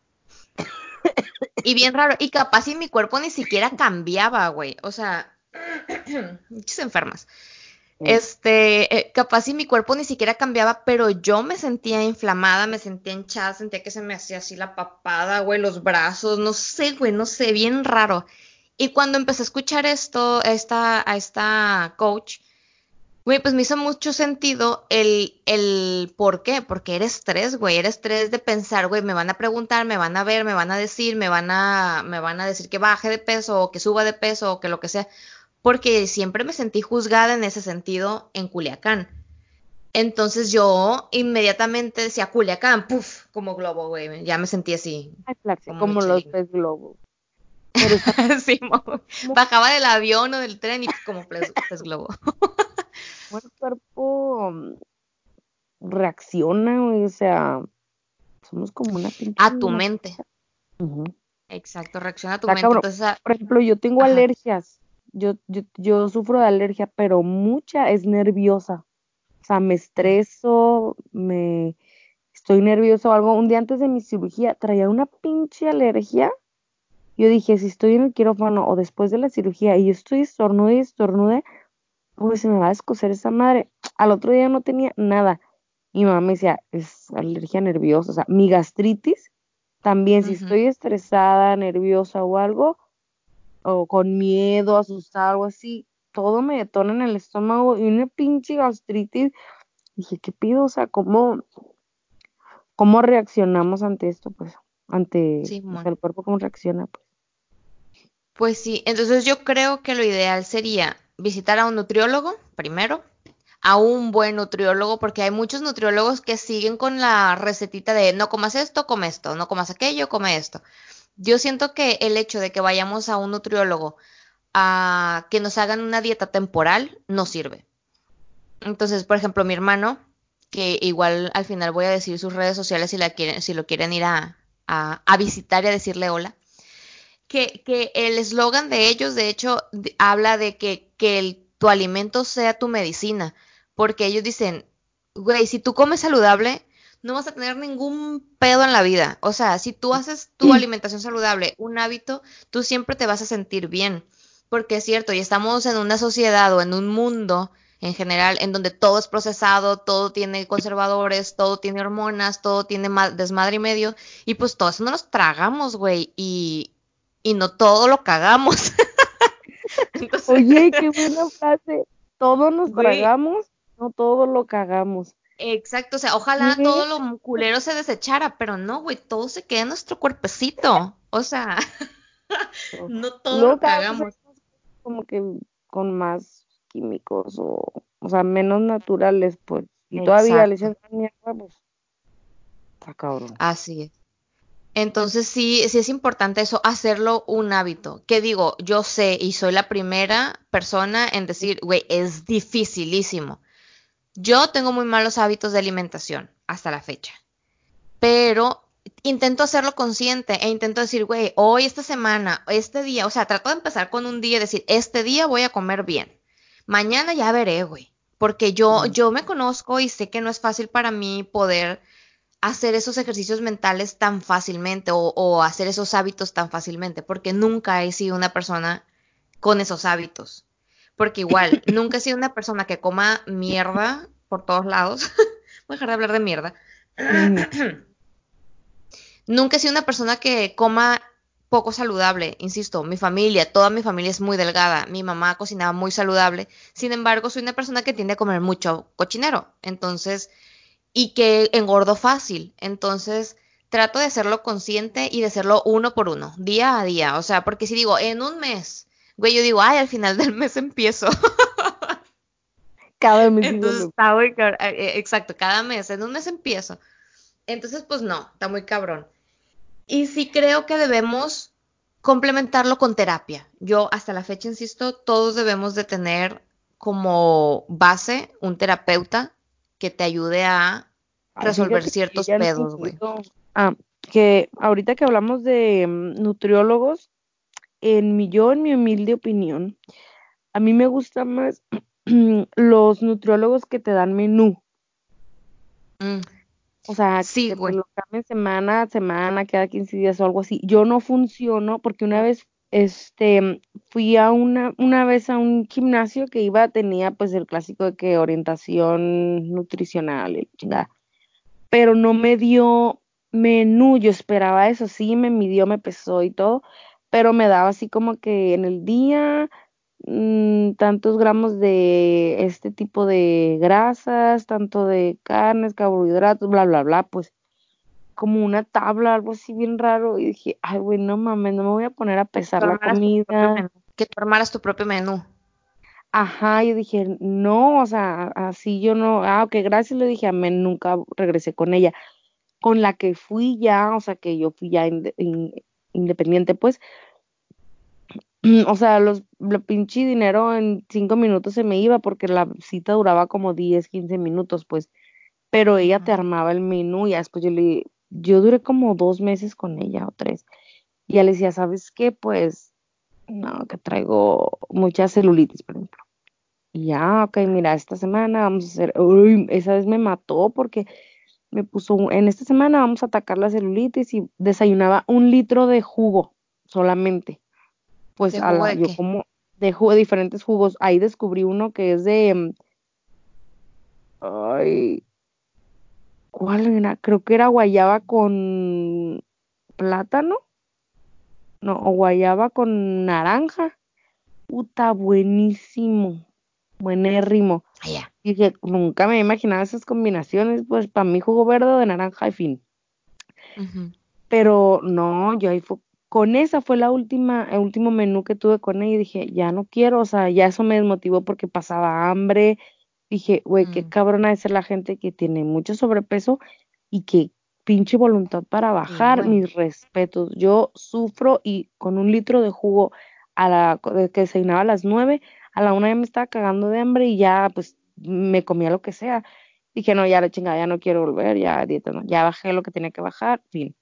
Y bien raro. Y capaz si mi cuerpo ni siquiera cambiaba, güey. O sea, [CLEARS THROAT] muchas enfermas. Este, eh, capaz si mi cuerpo ni siquiera cambiaba, pero yo me sentía inflamada, me sentía hinchada, sentía que se me hacía así la papada, güey, los brazos, no sé, güey, no sé, bien raro. Y cuando empecé a escuchar esto, esta, a esta coach, Güey, pues me hizo mucho sentido el, el por qué, porque era estrés, güey, era estrés de pensar, güey, me van a preguntar, me van a ver, me van a decir, me van a, me van a decir que baje de peso o que suba de peso o que lo que sea, porque siempre me sentí juzgada en ese sentido en Culiacán. Entonces yo inmediatamente decía Culiacán, puf, como globo, güey, ya me sentí así. como, los pez globo. Sí, [LAUGHS] bajaba del avión o del tren y como pez globo. [LAUGHS] el cuerpo mm, reacciona, o sea, somos como una pinche. A tu mente. Exacto, reacciona a tu mente. Por ejemplo, yo tengo alergias. Yo, yo, yo sufro de alergia, pero mucha es nerviosa. O sea, me estreso, me estoy nervioso o algo. Un día antes de mi cirugía traía una pinche alergia. Yo dije, si estoy en el quirófano o después de la cirugía y yo estoy estornude y estornude, pues se me va a descoser esa madre. Al otro día no tenía nada. Mi mamá me decía, es alergia nerviosa. O sea, mi gastritis, también si estoy estresada, nerviosa o algo, o con miedo, asustada, algo así, todo me detona en el estómago y una pinche gastritis. Dije, ¿qué pido? O sea, ¿cómo, cómo reaccionamos ante esto? Pues, ante el cuerpo, ¿cómo reacciona? Pues. Pues sí, entonces yo creo que lo ideal sería visitar a un nutriólogo primero, a un buen nutriólogo, porque hay muchos nutriólogos que siguen con la recetita de no comas esto, come esto, no comas aquello, come esto. Yo siento que el hecho de que vayamos a un nutriólogo a que nos hagan una dieta temporal no sirve. Entonces, por ejemplo, mi hermano, que igual al final voy a decir sus redes sociales si, la quieren, si lo quieren ir a, a visitar y a decirle hola que, el eslogan de ellos, de hecho, habla de que, que tu alimento sea tu medicina, porque ellos dicen, güey, si tú comes saludable, no vas a tener ningún pedo en la vida. O sea, si tú haces tu alimentación saludable un hábito, tú siempre te vas a sentir bien. Porque es cierto, y estamos en una sociedad o en un mundo en general en donde todo es procesado, todo tiene conservadores, todo tiene hormonas, todo tiene desmadre y medio, y pues todo eso no nos tragamos, güey. Y, y no todo lo cagamos. [LAUGHS] Oye, qué buena frase. Todo nos tragamos, no todo lo cagamos. Exacto, o sea, ojalá todo lo culero se desechara, pero no, güey, todo se queda en nuestro cuerpecito. O sea, [LAUGHS] no todo lo cagamos. Como que con más químicos o, o sea, menos naturales, pues. Y todavía le echan mierda, pues. Está cabrón. Así es. Entonces sí, sí es importante eso, hacerlo un hábito. Que digo, yo sé y soy la primera persona en decir, güey, es dificilísimo. Yo tengo muy malos hábitos de alimentación hasta la fecha. Pero intento hacerlo consciente e intento decir, güey, hoy, esta semana, este día, o sea, trato de empezar con un día y decir, este día voy a comer bien. Mañana ya veré, güey. Porque yo, yo me conozco y sé que no es fácil para mí poder hacer esos ejercicios mentales tan fácilmente o, hacer esos hábitos tan fácilmente, porque nunca he sido una persona con esos hábitos. Porque igual, [LAUGHS] nunca he sido una persona que coma mierda por todos lados. [LAUGHS] Voy a dejar de hablar de mierda. [CLEARS THROAT] nunca he sido una persona que coma poco saludable, insisto, mi familia, toda mi familia es muy delgada, mi mamá cocinaba muy saludable, sin embargo soy una persona que tiende a comer mucho cochinero, entonces y que engordo fácil. Entonces, trato de hacerlo consciente y de hacerlo uno por uno, día a día. O sea, porque si digo, en un mes, güey, yo digo, ay, al final del mes empiezo. [LAUGHS] Cada mes. Entonces, está muy cabrón. Eh, eh, exacto, cada mes, en un mes empiezo. Entonces, pues no, está muy cabrón. Y sí creo que debemos complementarlo con terapia. Yo hasta la fecha insisto, todos debemos de tener como base un terapeuta que te ayude a resolver ciertos pedos, güey. Ah, que ahorita que hablamos de mm, nutriólogos, en mi yo, en mi humilde opinión, a mí me gustan más [CLEARS THROAT] los nutriólogos que te dan menú. Mm. O sea, sí, que lo cambian semana a semana, cada 15 días o algo así. Yo no funciono porque una vez este fui a una una vez a un gimnasio que iba tenía pues el clásico de que orientación nutricional chingada. Pero no me dio menú, yo esperaba eso, sí me midió, me pesó y todo, pero me daba así como que en el día mmm, tantos gramos de este tipo de grasas, tanto de carnes, carbohidratos, bla, bla, bla, pues como una tabla, algo así bien raro, y dije, ay, güey, no mames, no me voy a poner a pesar la comida. Que tú armaras tu propio menú. Ajá, yo dije, no, o sea, así yo no, ah, ok, gracias, le dije, amén, nunca regresé con ella. Con la que fui ya, o sea, que yo fui ya independiente, pues, [CLEARS THROAT] o sea, los, lo pinche dinero en cinco minutos se me iba porque la cita duraba como 10, 15 minutos, pues, pero ella te armaba el menú y después yo le, yo duré como dos meses con ella o tres. Y ella le decía, ¿sabes qué? Pues, no, que traigo mucha celulitis, por ejemplo. Y ya, ok, mira, esta semana vamos a hacer, uy, esa vez me mató porque me puso, en esta semana vamos a atacar la celulitis y desayunaba un litro de jugo solamente pues a la, yo como de, jugo, de diferentes jugos, ahí descubrí uno que es de, mm, ay, ¿cuál era? Creo que era guayaba con plátano, no, o guayaba con naranja, puta, buenísimo, buenérrimo. Ah, y dije, nunca me imaginaba esas combinaciones, pues para mí jugo verde de naranja y fin. Pero no, yo ahí fue con esa fue la última, el último menú que tuve con ella y dije, ya no quiero, o sea, ya eso me desmotivó porque pasaba hambre. Dije, güey, qué mm. cabrona es la gente que tiene mucho sobrepeso y que pinche voluntad para bajar, mis respetos. Yo sufro y con un litro de jugo a la que desayunaba a las nueve, a la una ya me estaba cagando de hambre y ya pues me comía lo que sea. Dije, no, ya la chingada, ya no quiero volver, ya dieta, no, ya bajé lo que tenía que bajar, fin.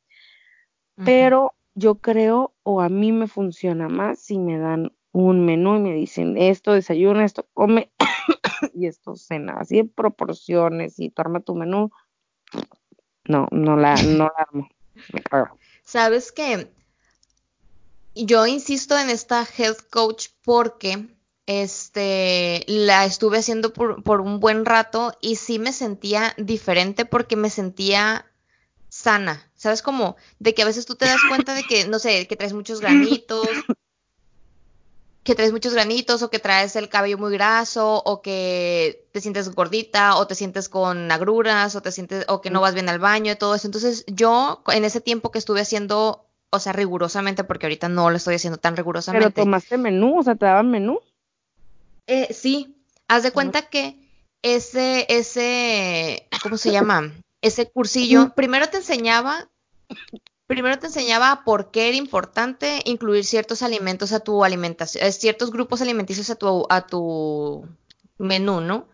Pero yo creo o a mí me funciona más si me dan un menú y me dicen esto desayuna, esto come [COUGHS] y esto cena, así de proporciones y tú arma tu menú. No, no la, no la armo. Sabes que yo insisto en esta health coach porque este la estuve haciendo por, por un buen rato y sí me sentía diferente porque me sentía sana, ¿sabes? Como de que a veces tú te das cuenta de que, no sé, que traes muchos [COUGHS] granitos, que traes muchos granitos o que traes el cabello muy graso o que te sientes gordita o te sientes con agruras o te sientes o que no vas bien al baño y todo eso. Entonces yo en ese tiempo que estuve haciendo, o sea, rigurosamente, porque ahorita no lo estoy haciendo tan rigurosamente. Pero tomaste menú, o sea, te daban menú. Eh, sí, haz de cuenta que ese, ese, ¿cómo se llama? [LAUGHS] ese cursillo, primero te enseñaba, primero te enseñaba por qué era importante incluir ciertos alimentos a tu alimentación, eh, ciertos grupos alimenticios a tu, a tu menú, ¿no?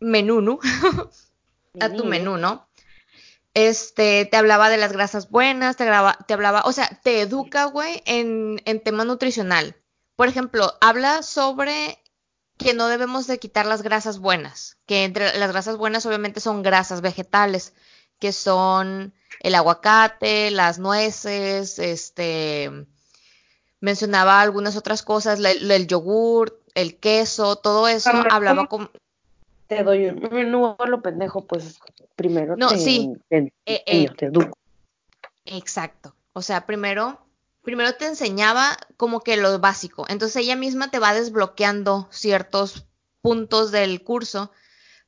Menú, ¿no? [LAUGHS] a tu menú, ¿no? Este, te hablaba de las grasas buenas, te, te hablaba, o sea, te educa, güey, en, en tema nutricional. Por ejemplo, habla sobre que no debemos de quitar las grasas buenas, que entre las grasas buenas obviamente son grasas vegetales, que son el aguacate, las nueces, este, mencionaba algunas otras cosas, el, yogur, el queso, todo eso, hablaba con... Te doy un menú a lo pendejo, pues primero no, te, sí. Eh, eh, te educo. Exacto, o sea, primero primero te enseñaba como que lo básico. Entonces ella misma te va desbloqueando ciertos puntos del curso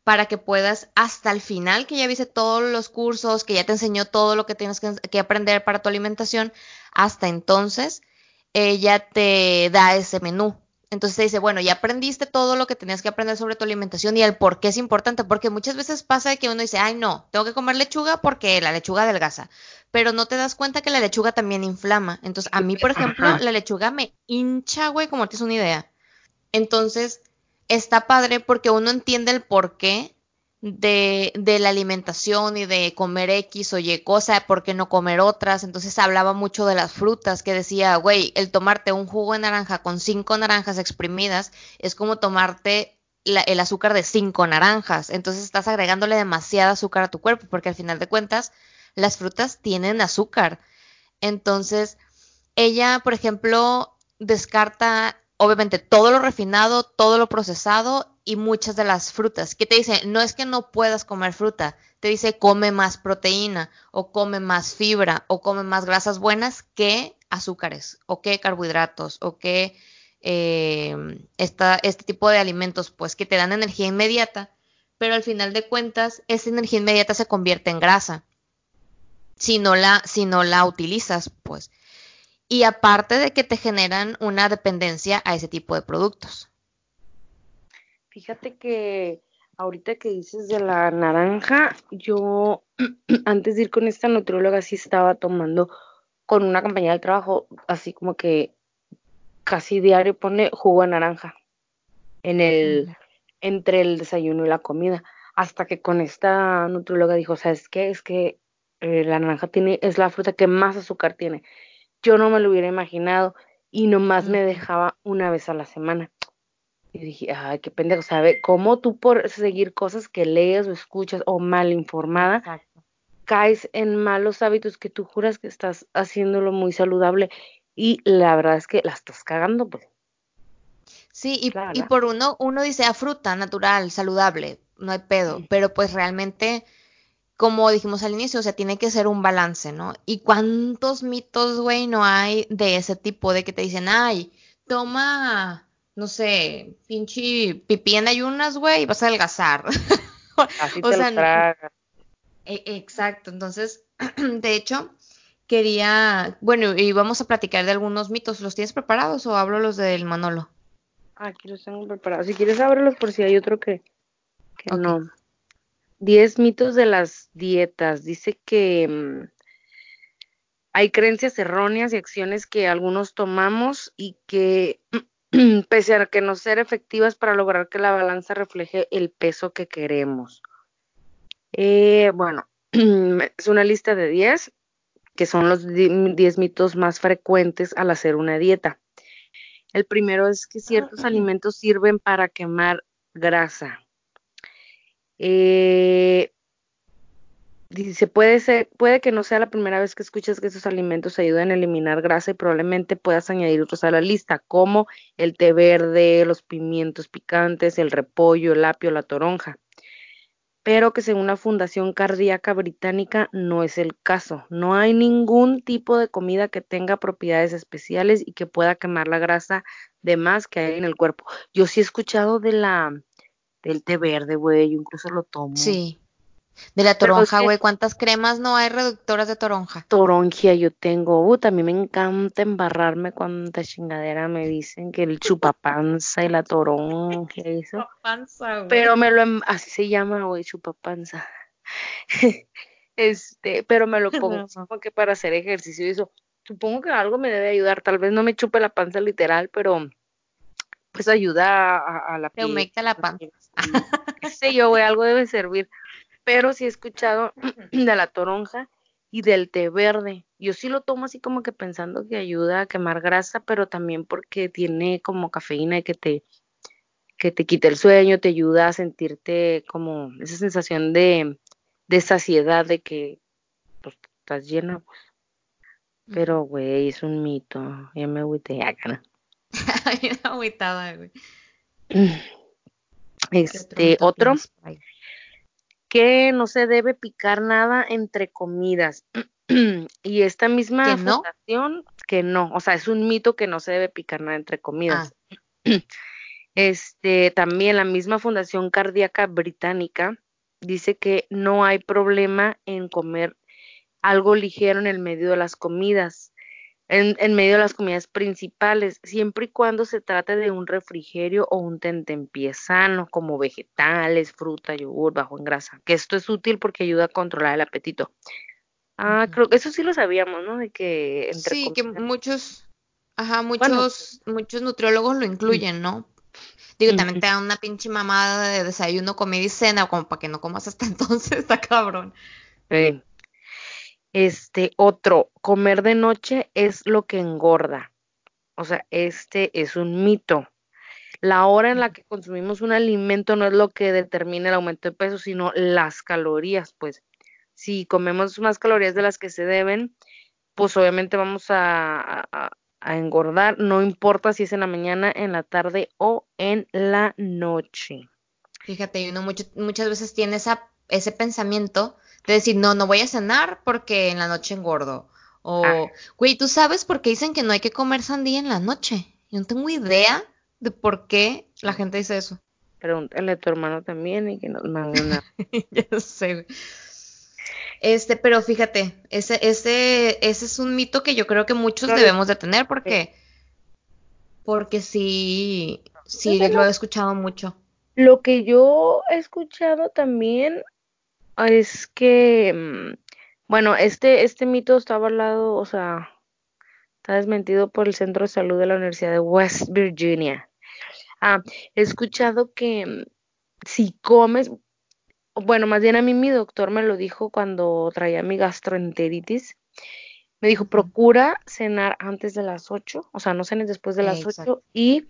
para que puedas hasta el final, que ya viste todos los cursos, que ya te enseñó todo lo que tienes que, aprender para tu alimentación, hasta entonces ella te da ese menú. Entonces te dice, bueno, ya aprendiste todo lo que tenías que aprender sobre tu alimentación y el por qué es importante, porque muchas veces pasa que uno dice, ay no, tengo que comer lechuga porque la lechuga adelgaza, pero no te das cuenta que la lechuga también inflama. Entonces, a mí, por ejemplo, la lechuga me hincha, güey, como tienes una idea. Entonces, está padre porque uno entiende el porqué de, de la alimentación y de comer X o Y cosa, por qué no comer otras. Entonces hablaba mucho de las frutas, que decía, güey, el tomarte un jugo de naranja con cinco naranjas exprimidas es como tomarte el azúcar de cinco naranjas. Entonces estás agregándole demasiada azúcar a tu cuerpo, porque al final de cuentas las frutas tienen azúcar. Entonces, ella, por ejemplo, descarta obviamente todo lo refinado, todo lo procesado y muchas de las frutas. ¿Qué te dice? No es que no puedas comer fruta, te dice come más proteína o come más fibra o come más grasas buenas que azúcares o que carbohidratos o que eh, este tipo de alimentos pues que te dan energía inmediata, pero al final de cuentas esa energía inmediata se convierte en grasa si no la, si no la utilizas, pues. Y aparte de que te generan una dependencia a ese tipo de productos. Fíjate que ahorita que dices de la naranja, yo [CLEARS THROAT] antes de ir con esta nutrióloga sí estaba tomando con una compañía de trabajo, así como que casi diario pone jugo de naranja en el, entre el desayuno y la comida. Hasta que con esta nutrióloga dijo, ¿sabes qué? Es que eh, la naranja tiene, es la fruta que más azúcar tiene. Yo no me lo hubiera imaginado y nomás me dejaba una vez a la semana. Y dije, ay, qué pendejo, ¿sabe? ¿Cómo tú por seguir cosas que lees o escuchas o mal informada, caes en malos hábitos que tú juras que estás haciéndolo muy saludable y la verdad es que la estás cagando, pues. Sí, y, y por uno, uno dice a ah, fruta, natural, saludable, no hay pedo, pero pues realmente como dijimos al inicio, o sea, tiene que ser un balance, ¿no? ¿Y cuántos mitos, güey, no hay de ese tipo de que te dicen, ay, toma, no sé, pinche pipí en ayunas, güey, y vas a adelgazar. [LAUGHS] Así te sea, e, exacto, entonces, [CLEARS THROAT] de hecho, quería, bueno, y vamos a platicar de algunos mitos. ¿Los tienes preparados o hablo los del Manolo? Aquí los tengo preparados. Si quieres, ábrelos por si hay otro que, que no. 10 mitos de las dietas. Dice que mm, hay creencias erróneas y acciones que algunos tomamos y que, [CLEARS THROAT] pese a que no ser efectivas para lograr que la balanza refleje el peso que queremos. Eh, bueno, [CLEARS THROAT] es una lista de 10 que son los 10 mitos más frecuentes al hacer una dieta. El primero es que ciertos alimentos sirven para quemar grasa. Eh, dice, puede, ser, puede que no sea la primera vez que escuchas que esos alimentos ayudan a eliminar grasa y probablemente puedas añadir otros a la lista, como el té verde, los pimientos picantes, el repollo, el apio, la toronja. Pero que según la Fundación Cardíaca Británica no es el caso. No hay ningún tipo de comida que tenga propiedades especiales y que pueda quemar la grasa de más que hay en el cuerpo. Yo sí he escuchado de la del té verde, güey, incluso lo tomo. Sí. De la toronja, güey, ¿cuántas cremas no hay reductoras de toronja? Toronja yo tengo, uh, también me encanta embarrarme cuánta chingadera me dicen que el chupapanza y la toronja y eso. Chupapanza, güey. Pero me lo, em, así se llama, güey, chupapanza. [LAUGHS] este, pero me lo [LAUGHS] pongo como que para hacer ejercicio y eso. Supongo que algo me debe ayudar, tal vez no me chupe la panza literal, pero pues ayuda a, la piel. Te la panza. sé yo, güey, algo debe servir. Pero sí he escuchado [CLEARS THROAT] de la toronja y del té verde. Yo sí lo tomo así como que pensando que ayuda a quemar grasa, pero también porque tiene como cafeína y que te que te quita el sueño, te ayuda a sentirte como esa sensación de, de saciedad, de que pues, estás lleno. Pues. Pero, güey, es un mito. Ya me agüité acá, [LAUGHS] Bien agüitada, güey. [CLEARS THROAT] Este, otro, que no se debe picar nada entre comidas. [CLEARS THROAT] y esta misma fundación, que no, o sea, es un mito que no se debe picar nada entre comidas. Ah. [CLEARS THROAT] Este, también la misma Fundación Cardíaca Británica dice que no hay problema en comer algo ligero en el medio de las comidas en, medio de las comidas principales, siempre y cuando se trate de un refrigerio o un tentempié sano, como vegetales, fruta, yogur, bajo en grasa, que esto es útil porque ayuda a controlar el apetito. Ah, creo que eso sí lo sabíamos, ¿no? De que entre Sí, que muchos, ajá, muchos, muchos nutriólogos lo incluyen, ¿no? Digo, también te dan una pinche mamada de desayuno, comida y cena, como para que no comas hasta [LAUGHS] entonces, está cabrón. Sí. Este, otro, comer de noche es lo que engorda. O sea, este es un mito. La hora en la que consumimos un alimento no es lo que determina el aumento de peso, sino las calorías, pues. Si comemos más calorías de las que se deben, pues obviamente vamos a, engordar, no importa si es en la mañana, en la tarde o en la noche. Fíjate, uno muchas veces tiene esa, ese pensamiento de decir, no, no voy a cenar porque en la noche engordo. O, ah. güey, ¿tú sabes por qué dicen que no hay que comer sandía en la noche? Yo no tengo idea de por qué la gente dice eso. Pregúntale a tu hermano también y que nos mande una. [LAUGHS] ya sé. Este, pero fíjate, ese, ese, ese es un mito que yo creo que muchos debemos de tener porque, porque sí, sí lo he escuchado mucho. Lo que yo he escuchado también es que, mm, bueno, este, este mito estaba al lado, o sea, está desmentido por el Centro de Salud de la Universidad de West Virginia. Ah, he escuchado que mm, si comes, bueno, más bien a mí mi doctor me lo dijo cuando traía mi gastroenteritis. Me dijo, procura cenar antes de las 8, o sea, no cenes después de las 8 y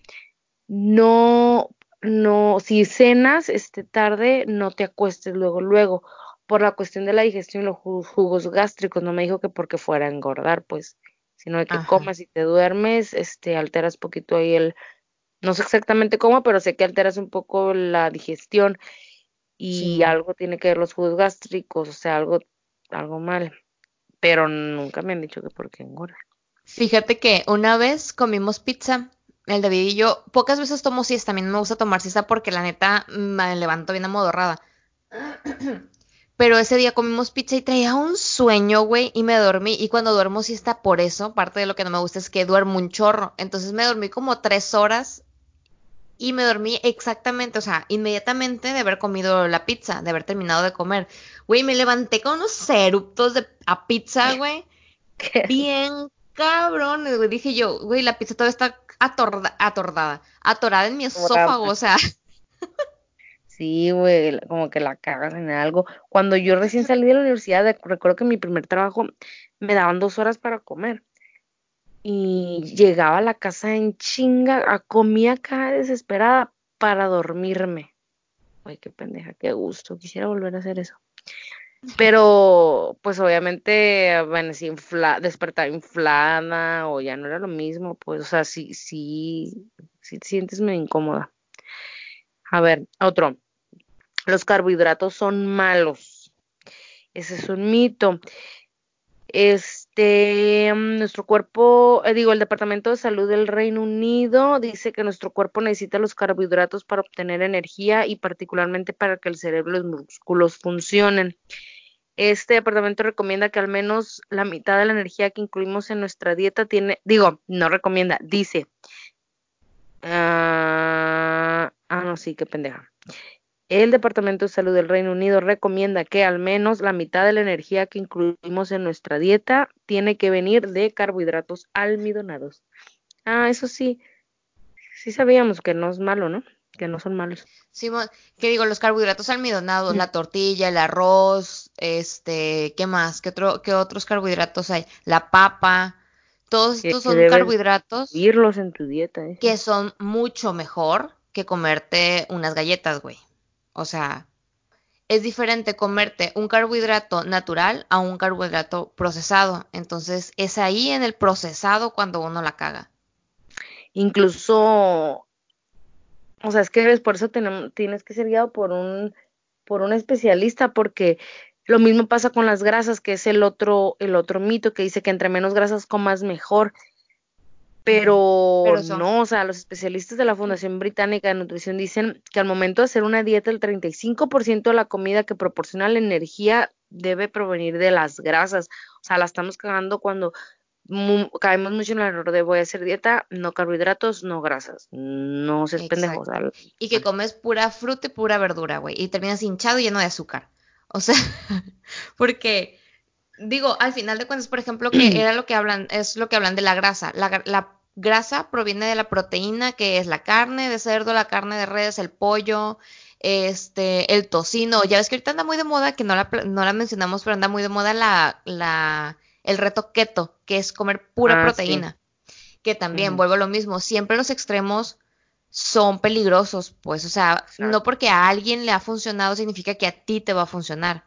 no, no, si cenas este tarde, no te acuestes luego, luego, por la cuestión de la digestión y los jugos gástricos. No me dijo que porque fuera a engordar, pues, sino que comas y te duermes, este, alteras poquito ahí el, no sé exactamente cómo, pero sé que alteras un poco la digestión y algo tiene que ver los jugos gástricos, o sea, algo, algo mal. Pero nunca me han dicho que por qué engorda. Fíjate que una vez comimos pizza, el David y yo, pocas veces tomo siesta, también me gusta tomar siesta porque la neta me levanto bien amodorrada. [CLEARS THROAT] Pero ese día comimos pizza y traía un sueño, güey, y me dormí. Y cuando duermo siesta por eso, parte de lo que no me gusta es que duermo un chorro. Entonces me dormí como tres horas y me dormí exactamente, o sea, inmediatamente de haber comido la pizza, de haber terminado de comer. Güey, me levanté con unos eruptos de a pizza, [LAUGHS] güey. Bien cabrones, güey. Dije yo, güey, la pizza todavía está atorda, atordada, atorada en mi esófago, o sea. Sí, güey, como que la cagas en algo. Cuando yo recién salí de la universidad, recuerdo que mi primer trabajo me daban dos horas para comer y llegaba a la casa en chinga, a comía acá desesperada para dormirme. Ay, qué pendeja, qué gusto, quisiera volver a hacer eso. Pero, pues obviamente, bueno, si infla, despertar inflada o ya no era lo mismo, pues, o sea, sí, sí, sí te sientes muy incómoda. A ver, otro. Los carbohidratos son malos. Ese es un mito. Este, mm, nuestro cuerpo, eh, digo, el Departamento de Salud del Reino Unido dice que nuestro cuerpo necesita los carbohidratos para obtener energía y particularmente para que el cerebro y los músculos funcionen. Este departamento recomienda que al menos la mitad de la energía que incluimos en nuestra dieta tiene, digo, no recomienda, dice. ah, ah no, sí, qué pendeja. El Departamento de Salud del Reino Unido recomienda que al menos la mitad de la energía que incluimos en nuestra dieta tiene que venir de carbohidratos almidonados. Ah, eso sí, sí sabíamos que no es malo, ¿no? Que no son malos. Sí, ¿qué digo? Los carbohidratos almidonados, la tortilla, el arroz, este, ¿qué más? ¿Qué, otro, qué otros carbohidratos hay? La papa. Todos estos son carbohidratos. Irlos en tu dieta. ¿eh? Que son mucho mejor que comerte unas galletas, güey. O sea, es diferente comerte un carbohidrato natural a un carbohidrato procesado. Entonces, es ahí en el procesado cuando uno la caga. Incluso, o sea, es que por eso tienes que ser guiado por un, por un especialista, porque lo mismo pasa con las grasas, que es el otro, el otro mito que dice que entre menos grasas comas mejor. Pero, no, o sea, los especialistas de la Fundación Británica de Nutrición dicen que al momento de hacer una dieta, el 35% de la comida que proporciona la energía debe provenir de las grasas. O sea, la estamos cagando cuando caemos mucho en el error de voy a hacer dieta, no carbohidratos, no grasas. No seas pendejo. y que comes pura fruta y pura verdura, güey. Y terminas hinchado y lleno de azúcar. O sea, [LAUGHS] porque digo, al final de cuentas, por ejemplo, que [CLEARS THROAT] era lo que hablan, es lo que hablan de la grasa. La, la, grasa proviene de la proteína, que es la carne de cerdo, la carne de res, el pollo, este, el tocino. Ya ves que ahorita anda muy de moda, que no la, no la mencionamos, pero anda muy de moda la, la, el reto keto, que es comer pura ah, proteína. Que también, vuelvo a lo mismo, siempre los extremos son peligrosos, pues, o sea, no porque a alguien le ha funcionado significa que a ti te va a funcionar.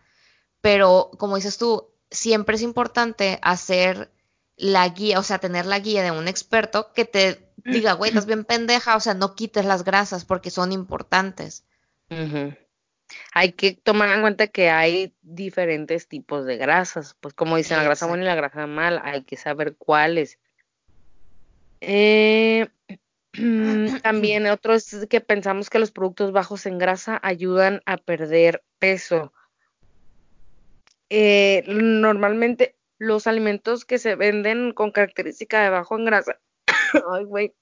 Pero, como dices tú, siempre es importante hacer la guía, o sea, tener la guía de un experto que te diga, güey, estás [CLEARS THROAT] bien pendeja, o sea, no quites las grasas porque son importantes. Hay que tomar en cuenta que hay diferentes tipos de grasas, pues como dicen, la grasa buena y la grasa mala, hay que saber cuáles. Eh, [CLEARS THROAT] también otro es que pensamos que los productos bajos en grasa ayudan a perder peso. Eh, normalmente los alimentos que se venden con característica de bajo en grasa, [COUGHS] ay, güey,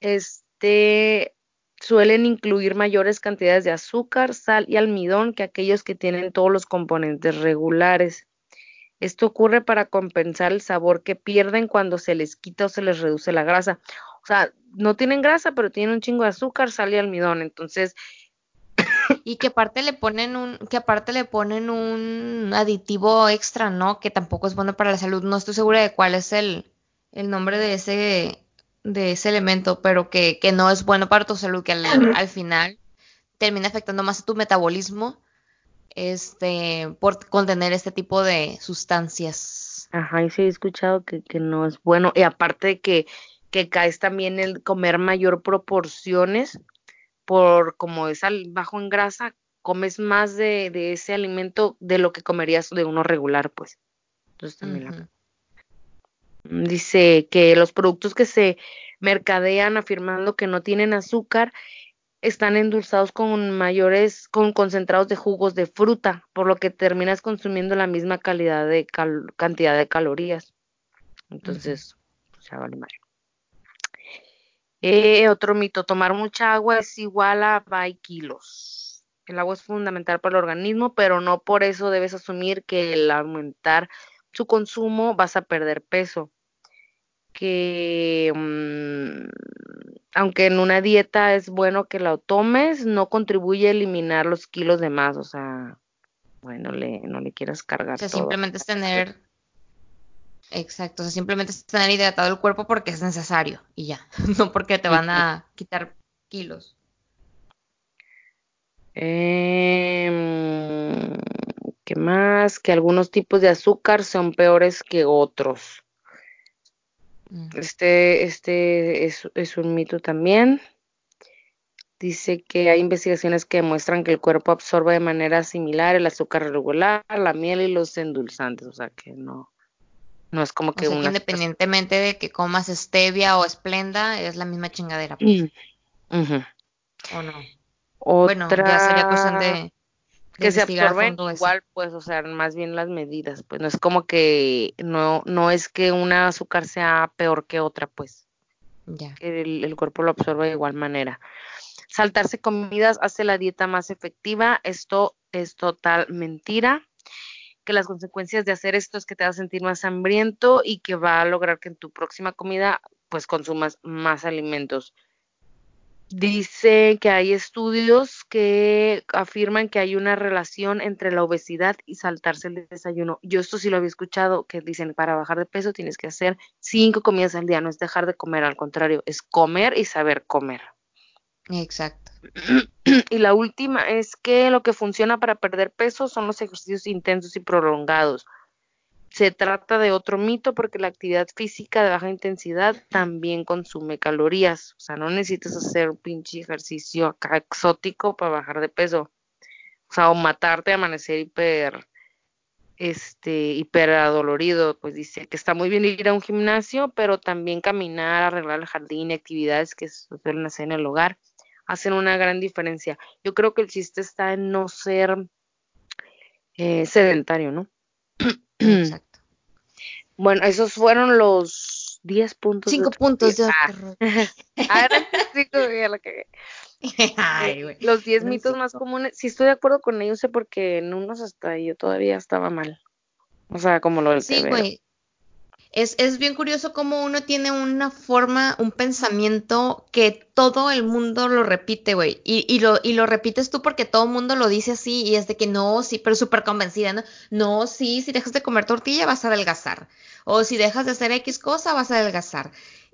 este, suelen incluir mayores cantidades de azúcar, sal y almidón que aquellos que tienen todos los componentes regulares. Esto ocurre para compensar el sabor que pierden cuando se les quita o se les reduce la grasa. O sea, no tienen grasa, pero tienen un chingo de azúcar, sal y almidón. Entonces, [COUGHS] y que aparte le ponen un que aparte le ponen un aditivo extra, ¿no? Que tampoco es bueno para la salud. No estoy segura de cuál es el, el nombre de ese de ese elemento, pero que, que no es bueno para tu salud, que al, al, final termina afectando más a tu metabolismo este por contener este tipo de sustancias. Ajá, y sí he escuchado que, que no es bueno. Y aparte de que, que caes también el comer mayor proporciones, por como es bajo en grasa, comes más de, de, ese alimento de lo que comerías de uno regular, pues. Entonces también Dice que los productos que se mercadean afirmando que no tienen azúcar están endulzados con mayores, con concentrados de jugos de fruta, por lo que terminas consumiendo la misma calidad de cantidad de calorías. Entonces, pues ya vale mal. Eh, otro mito, tomar mucha agua es igual a 20 kilos. El agua es fundamental para el organismo, pero no por eso debes asumir que al aumentar su consumo vas a perder peso. Que mm, aunque en una dieta es bueno que la tomes, no contribuye a eliminar los kilos de más. O sea, bueno, le, no le quieras cargar. O sea, simplemente es tener Exacto, o sea, simplemente es tener hidratado el cuerpo porque es necesario y ya, [LAUGHS] no porque te van a quitar kilos. Eh, ¿Qué más? Que algunos tipos de azúcar son peores que otros. Mm. Este, este es, es un mito también. Dice que hay investigaciones que demuestran que el cuerpo absorbe de manera similar el azúcar regular, la miel y los endulzantes, o sea que no, no es como que, una... independientemente de que comas stevia o esplenda, es la misma chingadera. Pues. Mm, o no. Bueno, ya sería cuestión de, que se absorben igual, pues, o sea, más bien las medidas, pues, no es como que no, no es que una azúcar sea peor que otra, pues. Ya. El, el cuerpo lo absorbe de igual manera. Saltarse comidas hace la dieta más efectiva. Esto es total mentira que las consecuencias de hacer esto es que te vas a sentir más hambriento y que va a lograr que en tu próxima comida pues consumas más alimentos. Dice que hay estudios que afirman que hay una relación entre la obesidad y saltarse el desayuno. Yo esto sí lo había escuchado, que dicen para bajar de peso tienes que hacer cinco comidas al día, no es dejar de comer, al contrario, es comer y saber comer. Exacto. [CLEARS THROAT] Y la última es que lo que funciona para perder peso son los ejercicios intensos y prolongados. Se trata de otro mito porque la actividad física de baja intensidad también consume calorías. O sea, no necesitas hacer un pinche ejercicio acá exótico para bajar de peso. O sea, o matarte, amanecer hiper, este, hiper adolorido. Pues dice que está muy bien ir a un gimnasio, pero también caminar, arreglar el jardín actividades que suelen hacer en el hogar hacen una gran diferencia. Yo creo que el chiste está en no ser eh, sedentario, ¿no? [CLEARS THROAT] Exacto. Bueno, esos fueron los 10 puntos. 5 puntos de ah. [LAUGHS] [LAUGHS] Ay, eh, los 10 mitos más comunes, si estoy de acuerdo con ellos, sé porque en unos hasta yo todavía estaba mal. O sea, como lo del Sí, güey. Es, es bien curioso cómo uno tiene una forma, un pensamiento que todo el mundo lo repite, güey. Y, y, lo, y lo repites tú porque todo el mundo lo dice así y es de que no, sí, pero súper convencida, ¿no? No, sí, si dejas de comer tortilla vas a adelgazar. O si dejas de hacer X cosa vas a adelgazar.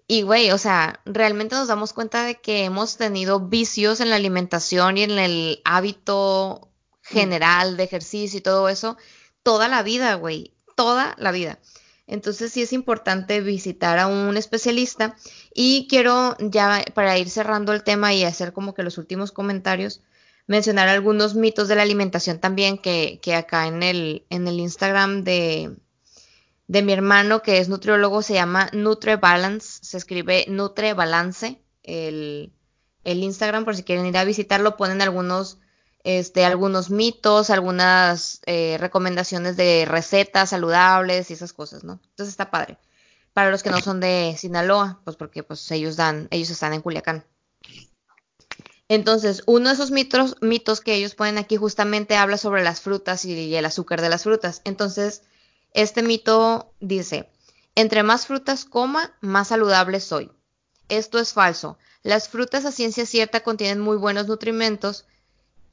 Y, güey, o sea, realmente nos damos cuenta de que hemos tenido vicios en la alimentación y en el hábito general de ejercicio y todo eso toda la vida, güey. Toda la vida. Entonces sí es importante visitar a un especialista. Y quiero ya para ir cerrando el tema y hacer como que los últimos comentarios, mencionar algunos mitos de la alimentación también que, que acá en el, en el Instagram de, de mi hermano que es nutriólogo se llama NutreBalance, se escribe NutreBalance, el, el Instagram por si quieren ir a visitarlo, ponen algunos este, algunos mitos, algunas eh, recomendaciones de recetas saludables y esas cosas, ¿no? Entonces está padre. Para los que no son de Sinaloa, pues porque pues ellos dan, ellos están en Culiacán. Entonces, uno de esos mitos, mitos que ellos ponen aquí justamente habla sobre las frutas y el azúcar de las frutas. Entonces, este mito dice, entre más frutas coma, más saludable soy. Esto es falso. Las frutas a ciencia cierta contienen muy buenos nutrimentos,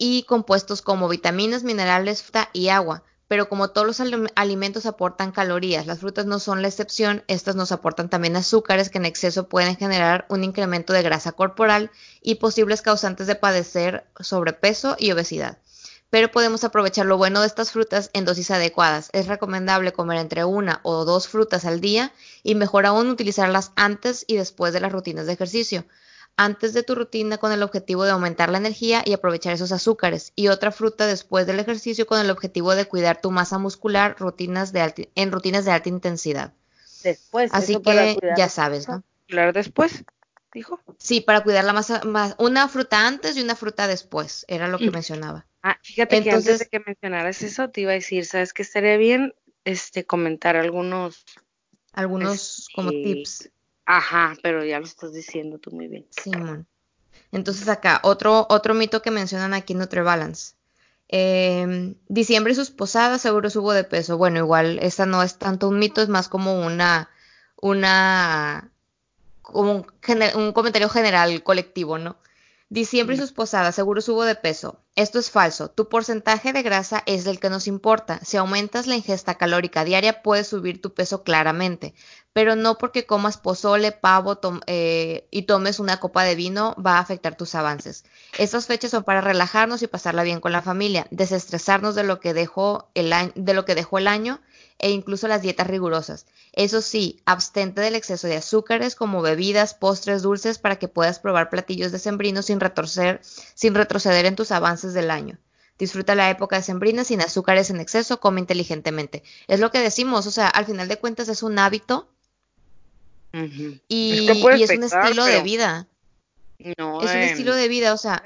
y compuestos como vitaminas, minerales, fruta y agua. Pero como todos los alimentos aportan calorías, las frutas no son la excepción, estas nos aportan también azúcares que en exceso pueden generar un incremento de grasa corporal y posibles causantes de padecer sobrepeso y obesidad. Pero podemos aprovechar lo bueno de estas frutas en dosis adecuadas. Es recomendable comer entre una o dos frutas al día y mejor aún utilizarlas antes y después de las rutinas de ejercicio antes de tu rutina con el objetivo de aumentar la energía y aprovechar esos azúcares, y otra fruta después del ejercicio con el objetivo de cuidar tu masa muscular rutinas de en rutinas de alta intensidad. Después. Así que ya sabes, ¿no? Cuidar después, dijo. Sí, para cuidar la masa, más, una fruta antes y una fruta después, era lo que mm. mencionaba. Ah, fíjate Entonces, que antes de que mencionaras eso, te iba a decir, ¿sabes qué estaría bien? Este, comentar algunos... Algunos como este, tips Ajá, pero ya lo estás diciendo tú muy bien. Simón. Entonces acá, otro, otro mito que mencionan aquí en NutriBalance. Eh, diciembre y sus posadas seguro subo de peso. Bueno, igual, esta no es tanto un mito, es más como una, una, como un, un comentario general colectivo, ¿no? Diciembre y sus posadas, seguro subo de peso. Esto es falso. Tu porcentaje de grasa es el que nos importa. Si aumentas la ingesta calórica diaria, puedes subir tu peso claramente. Pero no porque comas pozole, pavo eh, y tomes una copa de vino va a afectar tus avances. Estas fechas son para relajarnos y pasarla bien con la familia, desestresarnos de lo que dejó el año, de lo que dejó el año e incluso las dietas rigurosas. Eso sí, abstente del exceso de azúcares como bebidas, postres, dulces para que puedas probar platillos decembrinos sin retroceder, sin retroceder en tus avances del año. Disfruta la época decembrina sin azúcares en exceso, come inteligentemente. Es lo que decimos, o sea, al final de cuentas es un hábito y, es, un estilo de vida. No, es un estilo de vida, o sea.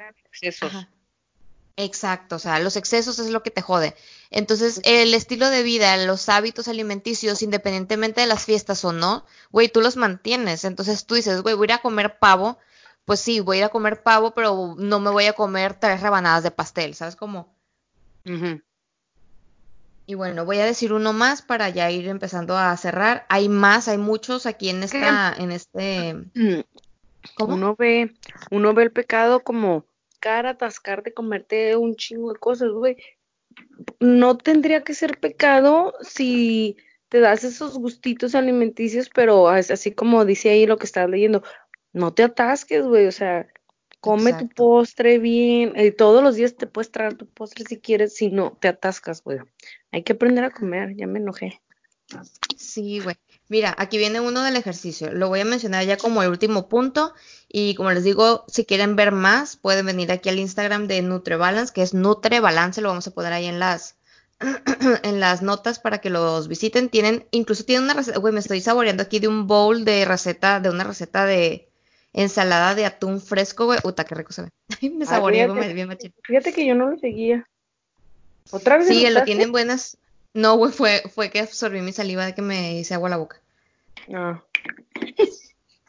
Exacto, o sea, los excesos es lo que te jode. Entonces, el estilo de vida, los hábitos alimenticios, independientemente de las fiestas o no, güey, tú los mantienes. Entonces tú dices, güey, voy a ir a comer pavo. Pues sí, voy a ir a comer pavo, pero no me voy a comer tres rebanadas de pastel, ¿sabes cómo? Y bueno, voy a decir uno más para ya ir empezando a cerrar. Hay más, hay muchos aquí en esta, en este. [CLEARS THROAT] ¿Cómo? Uno ve, uno ve el pecado como cara, atascar de comerte un chingo de cosas, güey. No tendría que ser pecado si te das esos gustitos alimenticios, pero es así como dice ahí lo que estás leyendo, no te atasques, güey, o sea, come tu postre bien, y todos los días te puedes traer tu postre si quieres, si no, te atascas, güey. Hay que aprender a comer, ya me enojé. Sí, güey. Mira, aquí viene uno del ejercicio. Lo voy a mencionar ya como el último punto. Y como les digo, si quieren ver más, pueden venir aquí al Instagram de NutreBalance, que es NutreBalance. Lo vamos a poner ahí en las, [CLEARS THROAT] en las notas para que los visiten. Tienen, incluso tienen una receta, güey, me estoy saboreando aquí de un bowl de receta, de una receta de ensalada de atún fresco, güey. Uta, qué rico se ve. [LAUGHS] me saboreé bien machín. Fíjate que yo no lo seguía. ¿Otra vez? Sí, lo tienen buenas, no, güey, fue, fue que absorbí mi saliva de que me hice agua a la boca. Ah.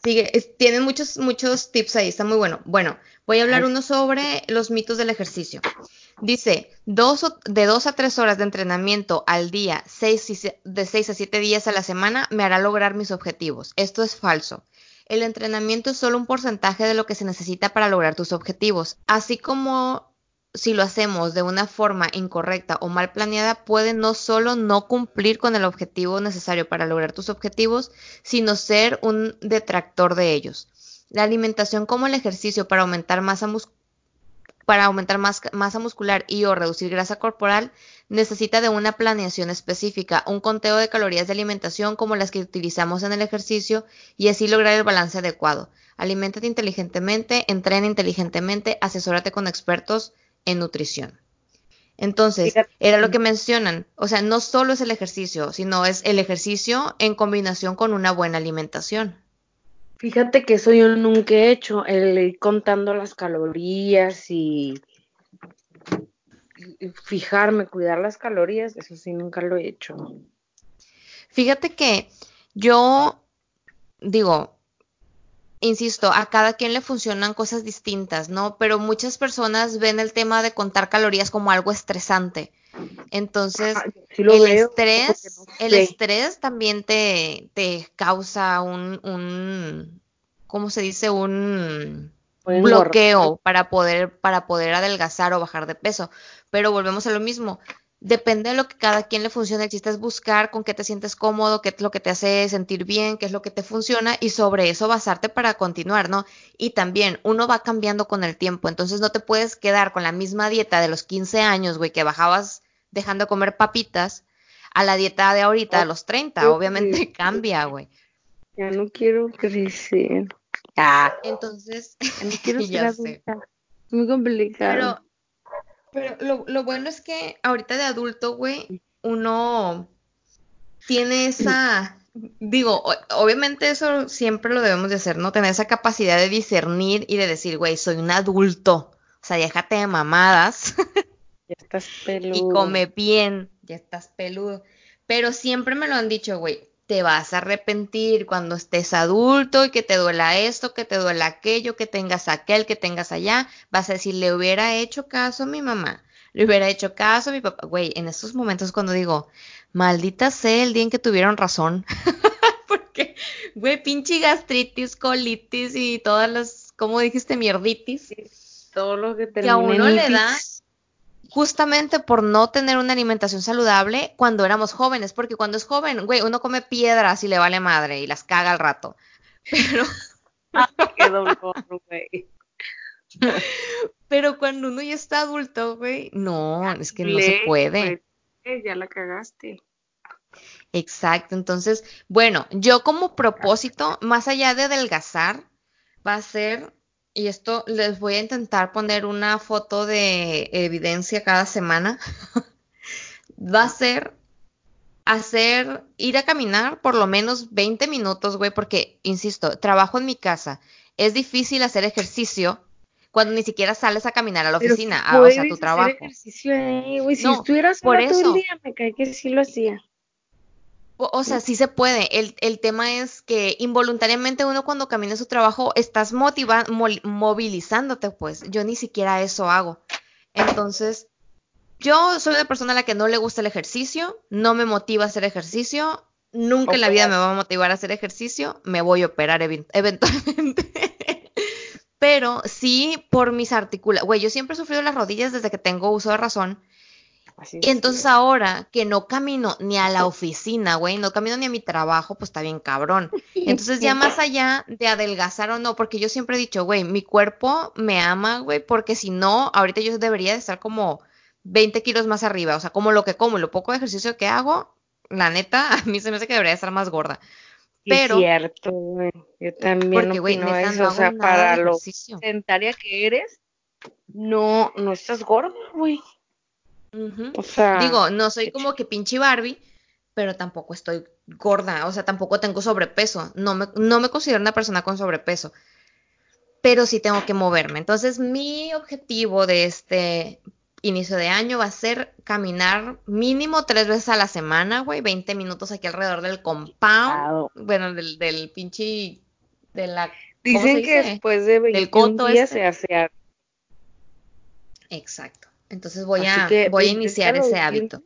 sigue, tienen muchos, muchos tips ahí, está muy bueno. Bueno, voy a hablar uno sobre los mitos del ejercicio. Dice, dos de dos a tres horas de entrenamiento al día, seis, de seis a siete días a la semana, me hará lograr mis objetivos. Esto es falso. El entrenamiento es solo un porcentaje de lo que se necesita para lograr tus objetivos. Así como si lo hacemos de una forma incorrecta o mal planeada, puede no solo no cumplir con el objetivo necesario para lograr tus objetivos, sino ser un detractor de ellos. La alimentación como el ejercicio para aumentar masa, masa muscular y o reducir grasa corporal necesita de una planeación específica, un conteo de calorías de alimentación como las que utilizamos en el ejercicio y así lograr el balance adecuado. Aliméntate inteligentemente, entrena inteligentemente, asesórate con expertos en nutrición. Entonces, era lo que mencionan, o sea, no solo es el ejercicio, sino es el ejercicio en combinación con una buena alimentación. Fíjate que eso yo nunca he hecho, el ir contando las calorías y, fijarme, cuidar las calorías, eso sí nunca lo he hecho. Fíjate que yo digo, insisto, a cada quien le funcionan cosas distintas, ¿no? Pero muchas personas ven el tema de contar calorías como algo estresante. Entonces, el estrés, el estrés también te, te causa un, un, ¿cómo se dice? Un bloqueo para poder, para poder adelgazar o bajar de peso. Pero volvemos a lo mismo depende de lo que cada quien le funcione. El chiste es buscar con qué te sientes cómodo, qué es lo que te hace sentir bien, qué es lo que te funciona y sobre eso basarte para continuar, ¿no? Y también uno va cambiando con el tiempo, entonces no te puedes quedar con la misma dieta de los 15 años, güey, que bajabas dejando de comer papitas a la dieta de ahorita, a los 30, obviamente [LAUGHS] cambia, güey. Ya no quiero crecer. Ah. Entonces, no quiero [LAUGHS] ser Muy complicado. Pero lo, bueno es que ahorita de adulto, güey, uno tiene esa, digo, obviamente eso siempre lo debemos de hacer, ¿no? Tener esa capacidad de discernir y de decir, güey, soy un adulto. O sea, déjate de mamadas. Ya estás [LAUGHS] peludo. Y come bien, ya estás peludo. Pero siempre me lo han dicho, güey, te vas a arrepentir cuando estés adulto y que te duela esto, que te duela aquello, que tengas aquel, que tengas allá. Vas a decir, le hubiera hecho caso a mi mamá, le hubiera hecho caso a mi papá. Güey, en estos momentos cuando digo, maldita sea el día en que tuvieron razón. [LAUGHS] Porque, güey, pinche gastritis, colitis y todas las, ¿cómo dijiste? Mierditis. todo lo que, que a uno le da justamente por no tener una alimentación saludable cuando éramos jóvenes, porque cuando es joven, güey, uno come piedras y le vale madre y las caga al rato. [LAUGHS] Pero. Qué dolor, güey. [LAUGHS] Pero cuando uno ya está adulto, güey, no, es que no se puede. ya la cagaste. Exacto, entonces, bueno, yo como propósito, más allá de adelgazar, va a ser y esto les voy a intentar poner una foto de evidencia cada semana, [LAUGHS] va a ser hacer, ir a caminar por lo menos 20 minutos, güey, porque, insisto, trabajo en mi casa. Es difícil hacer ejercicio cuando ni siquiera sales a caminar a la oficina, a, o sea, tu trabajo. Hacer ejercicio güey. Si estuvieras por eso. todo el día, me cae que sí lo hacía. O, sea, sí se puede. El, el, tema es que involuntariamente uno cuando camina a su trabajo estás motivando, movilizándote, pues. Yo ni siquiera eso hago. Entonces, yo soy una persona a la que no le gusta el ejercicio, no me motiva a hacer ejercicio, nunca en la vida me va a motivar a hacer ejercicio, me voy a operar [LAUGHS] eventualmente. Pero sí por mis articulaciones. Güey, yo siempre he sufrido las rodillas desde que tengo uso de razón y entonces ahora que no camino ni a la [LAUGHS] oficina, güey, no camino ni a mi trabajo, pues está bien cabrón. [LAUGHS] Entonces ya más allá de adelgazar o no, porque yo siempre he dicho, güey, mi cuerpo me ama, güey, porque si no, ahorita yo debería de estar como 20 kilos más arriba, o sea, como lo que como, lo poco de ejercicio que hago, la neta, [LAUGHS] a mí se me hace que debería estar más gorda. Pero, es cierto, güey. Yo también porque, opino eso, o sea, para lo sedentaria que eres, no, no estás gorda, güey. O sea, digo, no soy como que pinche Barbie, pero tampoco estoy gorda, o sea, tampoco tengo sobrepeso, no me, no me considero una persona con sobrepeso, pero sí tengo que moverme. Entonces, mi objetivo de este inicio de año va a ser caminar mínimo tres veces a la semana, güey, 20 minutos aquí alrededor del compound, bueno, del, del pinche de la Dicen que después de 21 días este. se hace Exacto. Entonces voy a voy a iniciar ese hábito.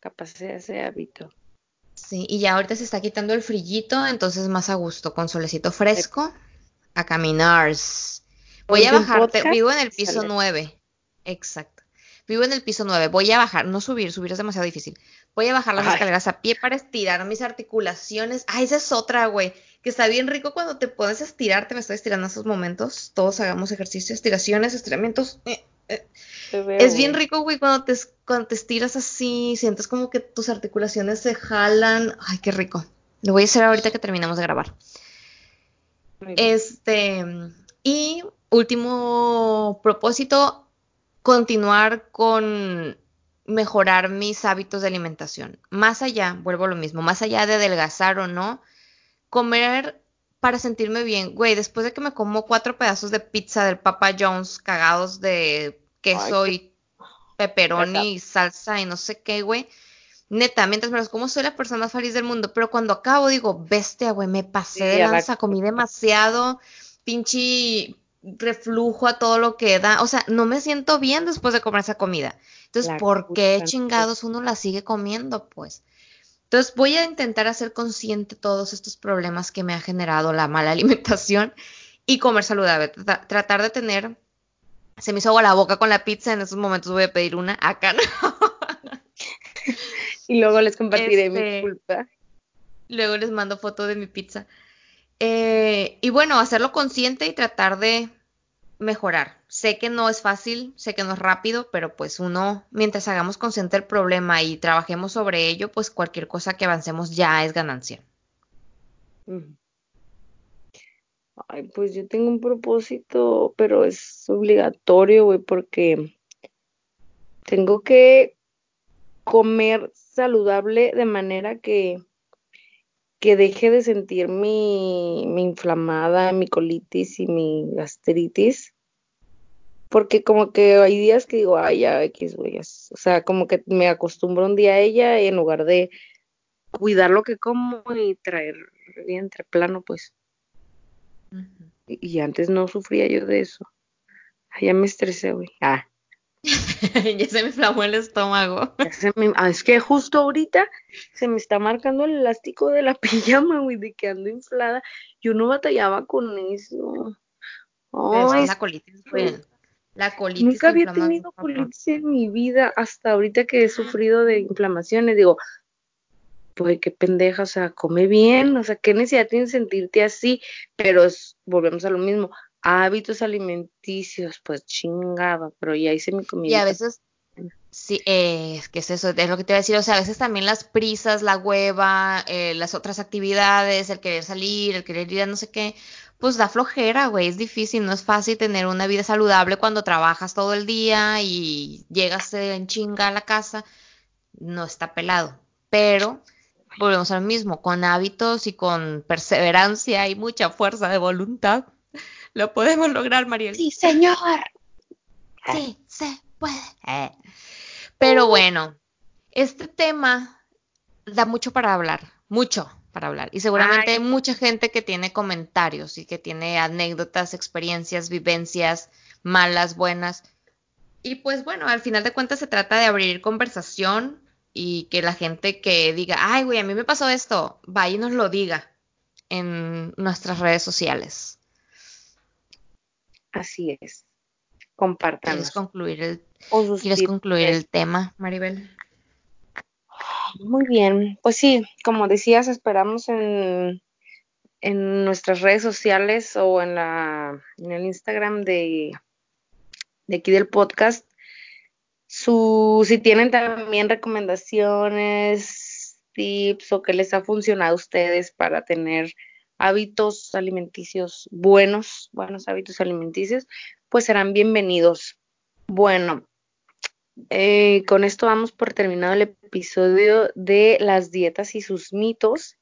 Capaz sea ese hábito. Sí, y ya ahorita se está quitando el frillito, entonces más a gusto, con solecito fresco, a caminar. Voy a bajarte, vivo en el piso 9. Exacto. Vivo en el piso 9. Voy a bajar, no subir, subir es demasiado difícil. Voy a bajar las escaleras a pie para estirar mis articulaciones. Ah, esa es otra, güey. Que está bien rico cuando te puedes estirarte. Me estoy estirando en esos momentos. Todos hagamos ejercicio, estiraciones, estiramientos. Eh. Es bien rico, güey, cuando te, cuando te estiras así, sientes como que tus articulaciones se jalan. Ay, qué rico. Lo voy a hacer ahorita que terminamos de grabar. Este, y último propósito, continuar con mejorar mis hábitos de alimentación. Más allá, vuelvo a lo mismo, más allá de adelgazar o no, comer para sentirme bien. Güey, después de que me como cuatro pedazos de pizza del Papa John's cagados de queso y pepperoni y salsa y no sé qué, güey. Neta, mientras me los como soy la persona más feliz del mundo, pero cuando acabo digo, bestia, güey, me pasé de lanza, comí demasiado, pinche reflujo a todo lo que da. O sea, no me siento bien después de comer esa comida. Entonces, ¿por qué chingados uno la sigue comiendo? Pues. Entonces, voy a intentar hacer consciente todos estos problemas que me ha generado la mala [LAUGHS] alimentación y comer saludable. tratar de tener. Se me hizo agua la boca con la pizza. En esos momentos voy a pedir una. Acá no. [LAUGHS] y luego les compartiré mi este, culpa. Luego les mando foto de mi pizza. Eh, y bueno, hacerlo consciente y tratar de mejorar. Sé que no es fácil, sé que no es rápido, pero pues uno, mientras hagamos consciente el problema y trabajemos sobre ello, pues cualquier cosa que avancemos ya es ganancia. Ay, pues yo tengo un propósito, pero es obligatorio, güey, porque tengo que comer saludable de manera que que deje de sentir mi, mi inflamada, mi colitis y mi gastritis. Porque como que hay días que digo, ay, ya, X, güey. O sea, como que me acostumbro un día a ella y en lugar de cuidar lo que como y traer entre plano, pues. y, antes no sufría yo de eso. Ya me estresé, güey. Ah. [LAUGHS] ya se me inflamó el estómago. Ah, es que justo ahorita se me está marcando el elástico de la [LAUGHS] pijama, güey, de que ando inflada. Yo no batallaba con eso. Oh, es la colitis, güey. La colitis. Nunca había tenido colitis en mi vida hasta ahorita que he sufrido de inflamaciones. Digo, pues qué pendeja, o sea, come bien, o sea, qué necesidad tienes sentirte así, pero volvemos a lo mismo hábitos alimenticios, pues chingada, pero ya hice mi comida. Y a veces, sí, eh, ¿qué es eso? Es lo que te iba a decir, o sea, a veces también las prisas, la hueva, eh, las otras actividades, el querer salir, el querer ir a no sé qué, pues da flojera, güey, es difícil, no es fácil tener una vida saludable cuando trabajas todo el día y llegas en chinga a la casa, no está pelado, pero volvemos al mismo, con hábitos y con perseverancia y mucha fuerza de voluntad, lo podemos lograr, Mariel. Sí, señor. Sí, se puede. Eh. Pero bueno, este tema da mucho para hablar, mucho para hablar. Y seguramente hay mucha gente que tiene comentarios y que tiene anécdotas, experiencias, vivencias, malas, buenas. Y pues bueno, al final de cuentas se trata de abrir conversación y que la gente que diga, ay, güey, a mí me pasó esto, vaya y nos lo diga en nuestras redes sociales. Así es. Compartan. ¿Quieres concluir el, ¿quieres concluir el tema, Maribel? Muy bien. Pues sí, como decías, esperamos en, en nuestras redes sociales o en, la, en el Instagram de, de aquí del podcast. Su, si tienen también recomendaciones, tips o que les ha funcionado a ustedes para tener hábitos alimenticios buenos, buenos hábitos alimenticios, pues serán bienvenidos. Bueno, eh, con esto vamos por terminado el episodio de las dietas y sus mitos.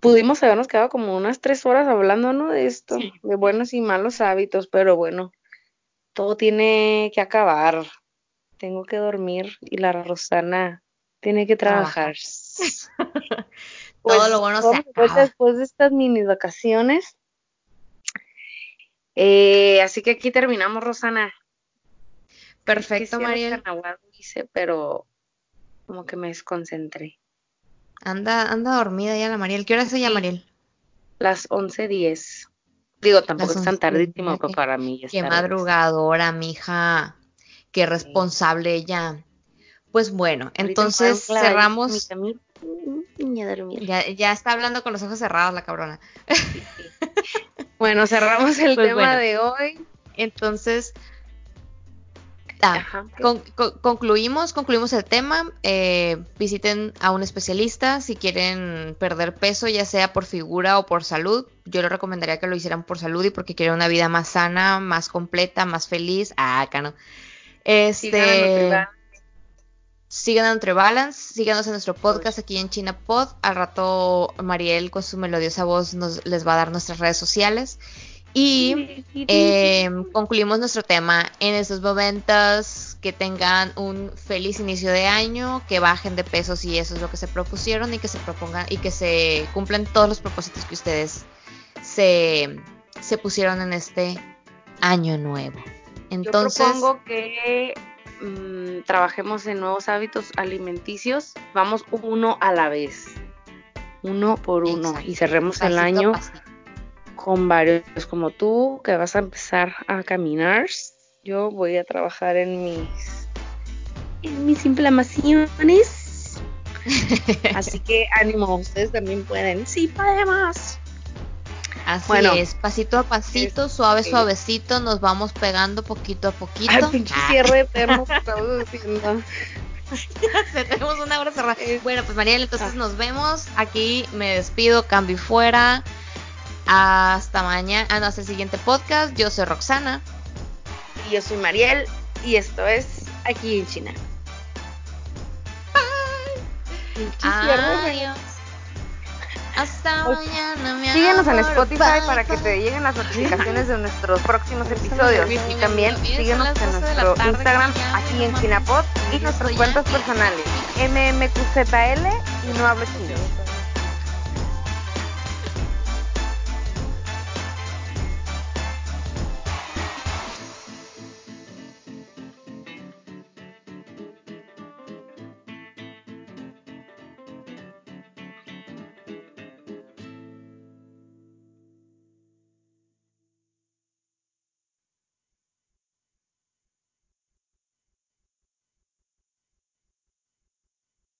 Pudimos habernos quedado como unas tres horas hablando, ¿no? De esto, de buenos y malos hábitos, pero bueno, todo tiene que acabar. Tengo que dormir y la Rosana tiene que trabajar. [LAUGHS] pues, todo lo bueno se acaba. Después de estas mini vacaciones. Eh, así que aquí terminamos, Rosana. Perfecto, Mariel. Hice, pero como que me desconcentré. Anda, anda dormida ya la Mariel. ¿Qué hora es ya, Mariel? Las 11.10. Digo, tampoco es tan tardísimo para mí. Qué madrugadora, mija. Qué responsable ella. Pues bueno, entonces cerramos. Ya, ya está hablando con los ojos cerrados la cabrona. [LAUGHS] bueno, cerramos el pues tema de hoy. Entonces, Ah, concluimos, concluimos el tema. Eh, visiten a un especialista si quieren perder peso, ya sea por figura o por salud. Yo les recomendaría que lo hicieran por salud y porque quieren una vida más sana, más completa, más feliz. Ah, acá no. Este, sigan a Nutribalance, síganos en nuestro podcast aquí en China Pod. Al rato Mariel con su melodiosa voz nos les va a dar nuestras redes sociales. Y eh, concluimos nuestro tema en estos momentos. Que tengan un feliz inicio de año, que bajen de peso si eso es lo que se propusieron y que se propongan y que se cumplan todos los propósitos que ustedes se, se pusieron en este año nuevo. Entonces, Yo propongo que mm, trabajemos en nuevos hábitos alimenticios. Vamos uno a la vez, uno por uno y cerremos el año con varios como tú que vas a empezar a caminar. Yo voy a trabajar en mis en mis inflamaciones. [LAUGHS] Así que ánimo, ustedes también pueden. Sí, podemos. Así bueno, es, pasito a pasito, suave, suavecito, nos vamos pegando poquito a poquito. Al pinche cierre eterno que [LAUGHS] estamos haciendo. tenemos una hora cerrada. Bueno, pues Mariel, entonces nos vemos. Aquí me despido, cambio fuera. Hasta mañana, ah, no, hasta el siguiente podcast. Yo soy Roxana. Y yo soy Mariel. Y esto es aquí en China. Adiós. Hasta mañana, mi Síguenos en Spotify para que te lleguen las notificaciones de nuestros próximos episodios. Y también síguenos en nuestro Instagram aquí en ChinaPod y nuestras cuentas personales MMQZL y No Hablo Chino.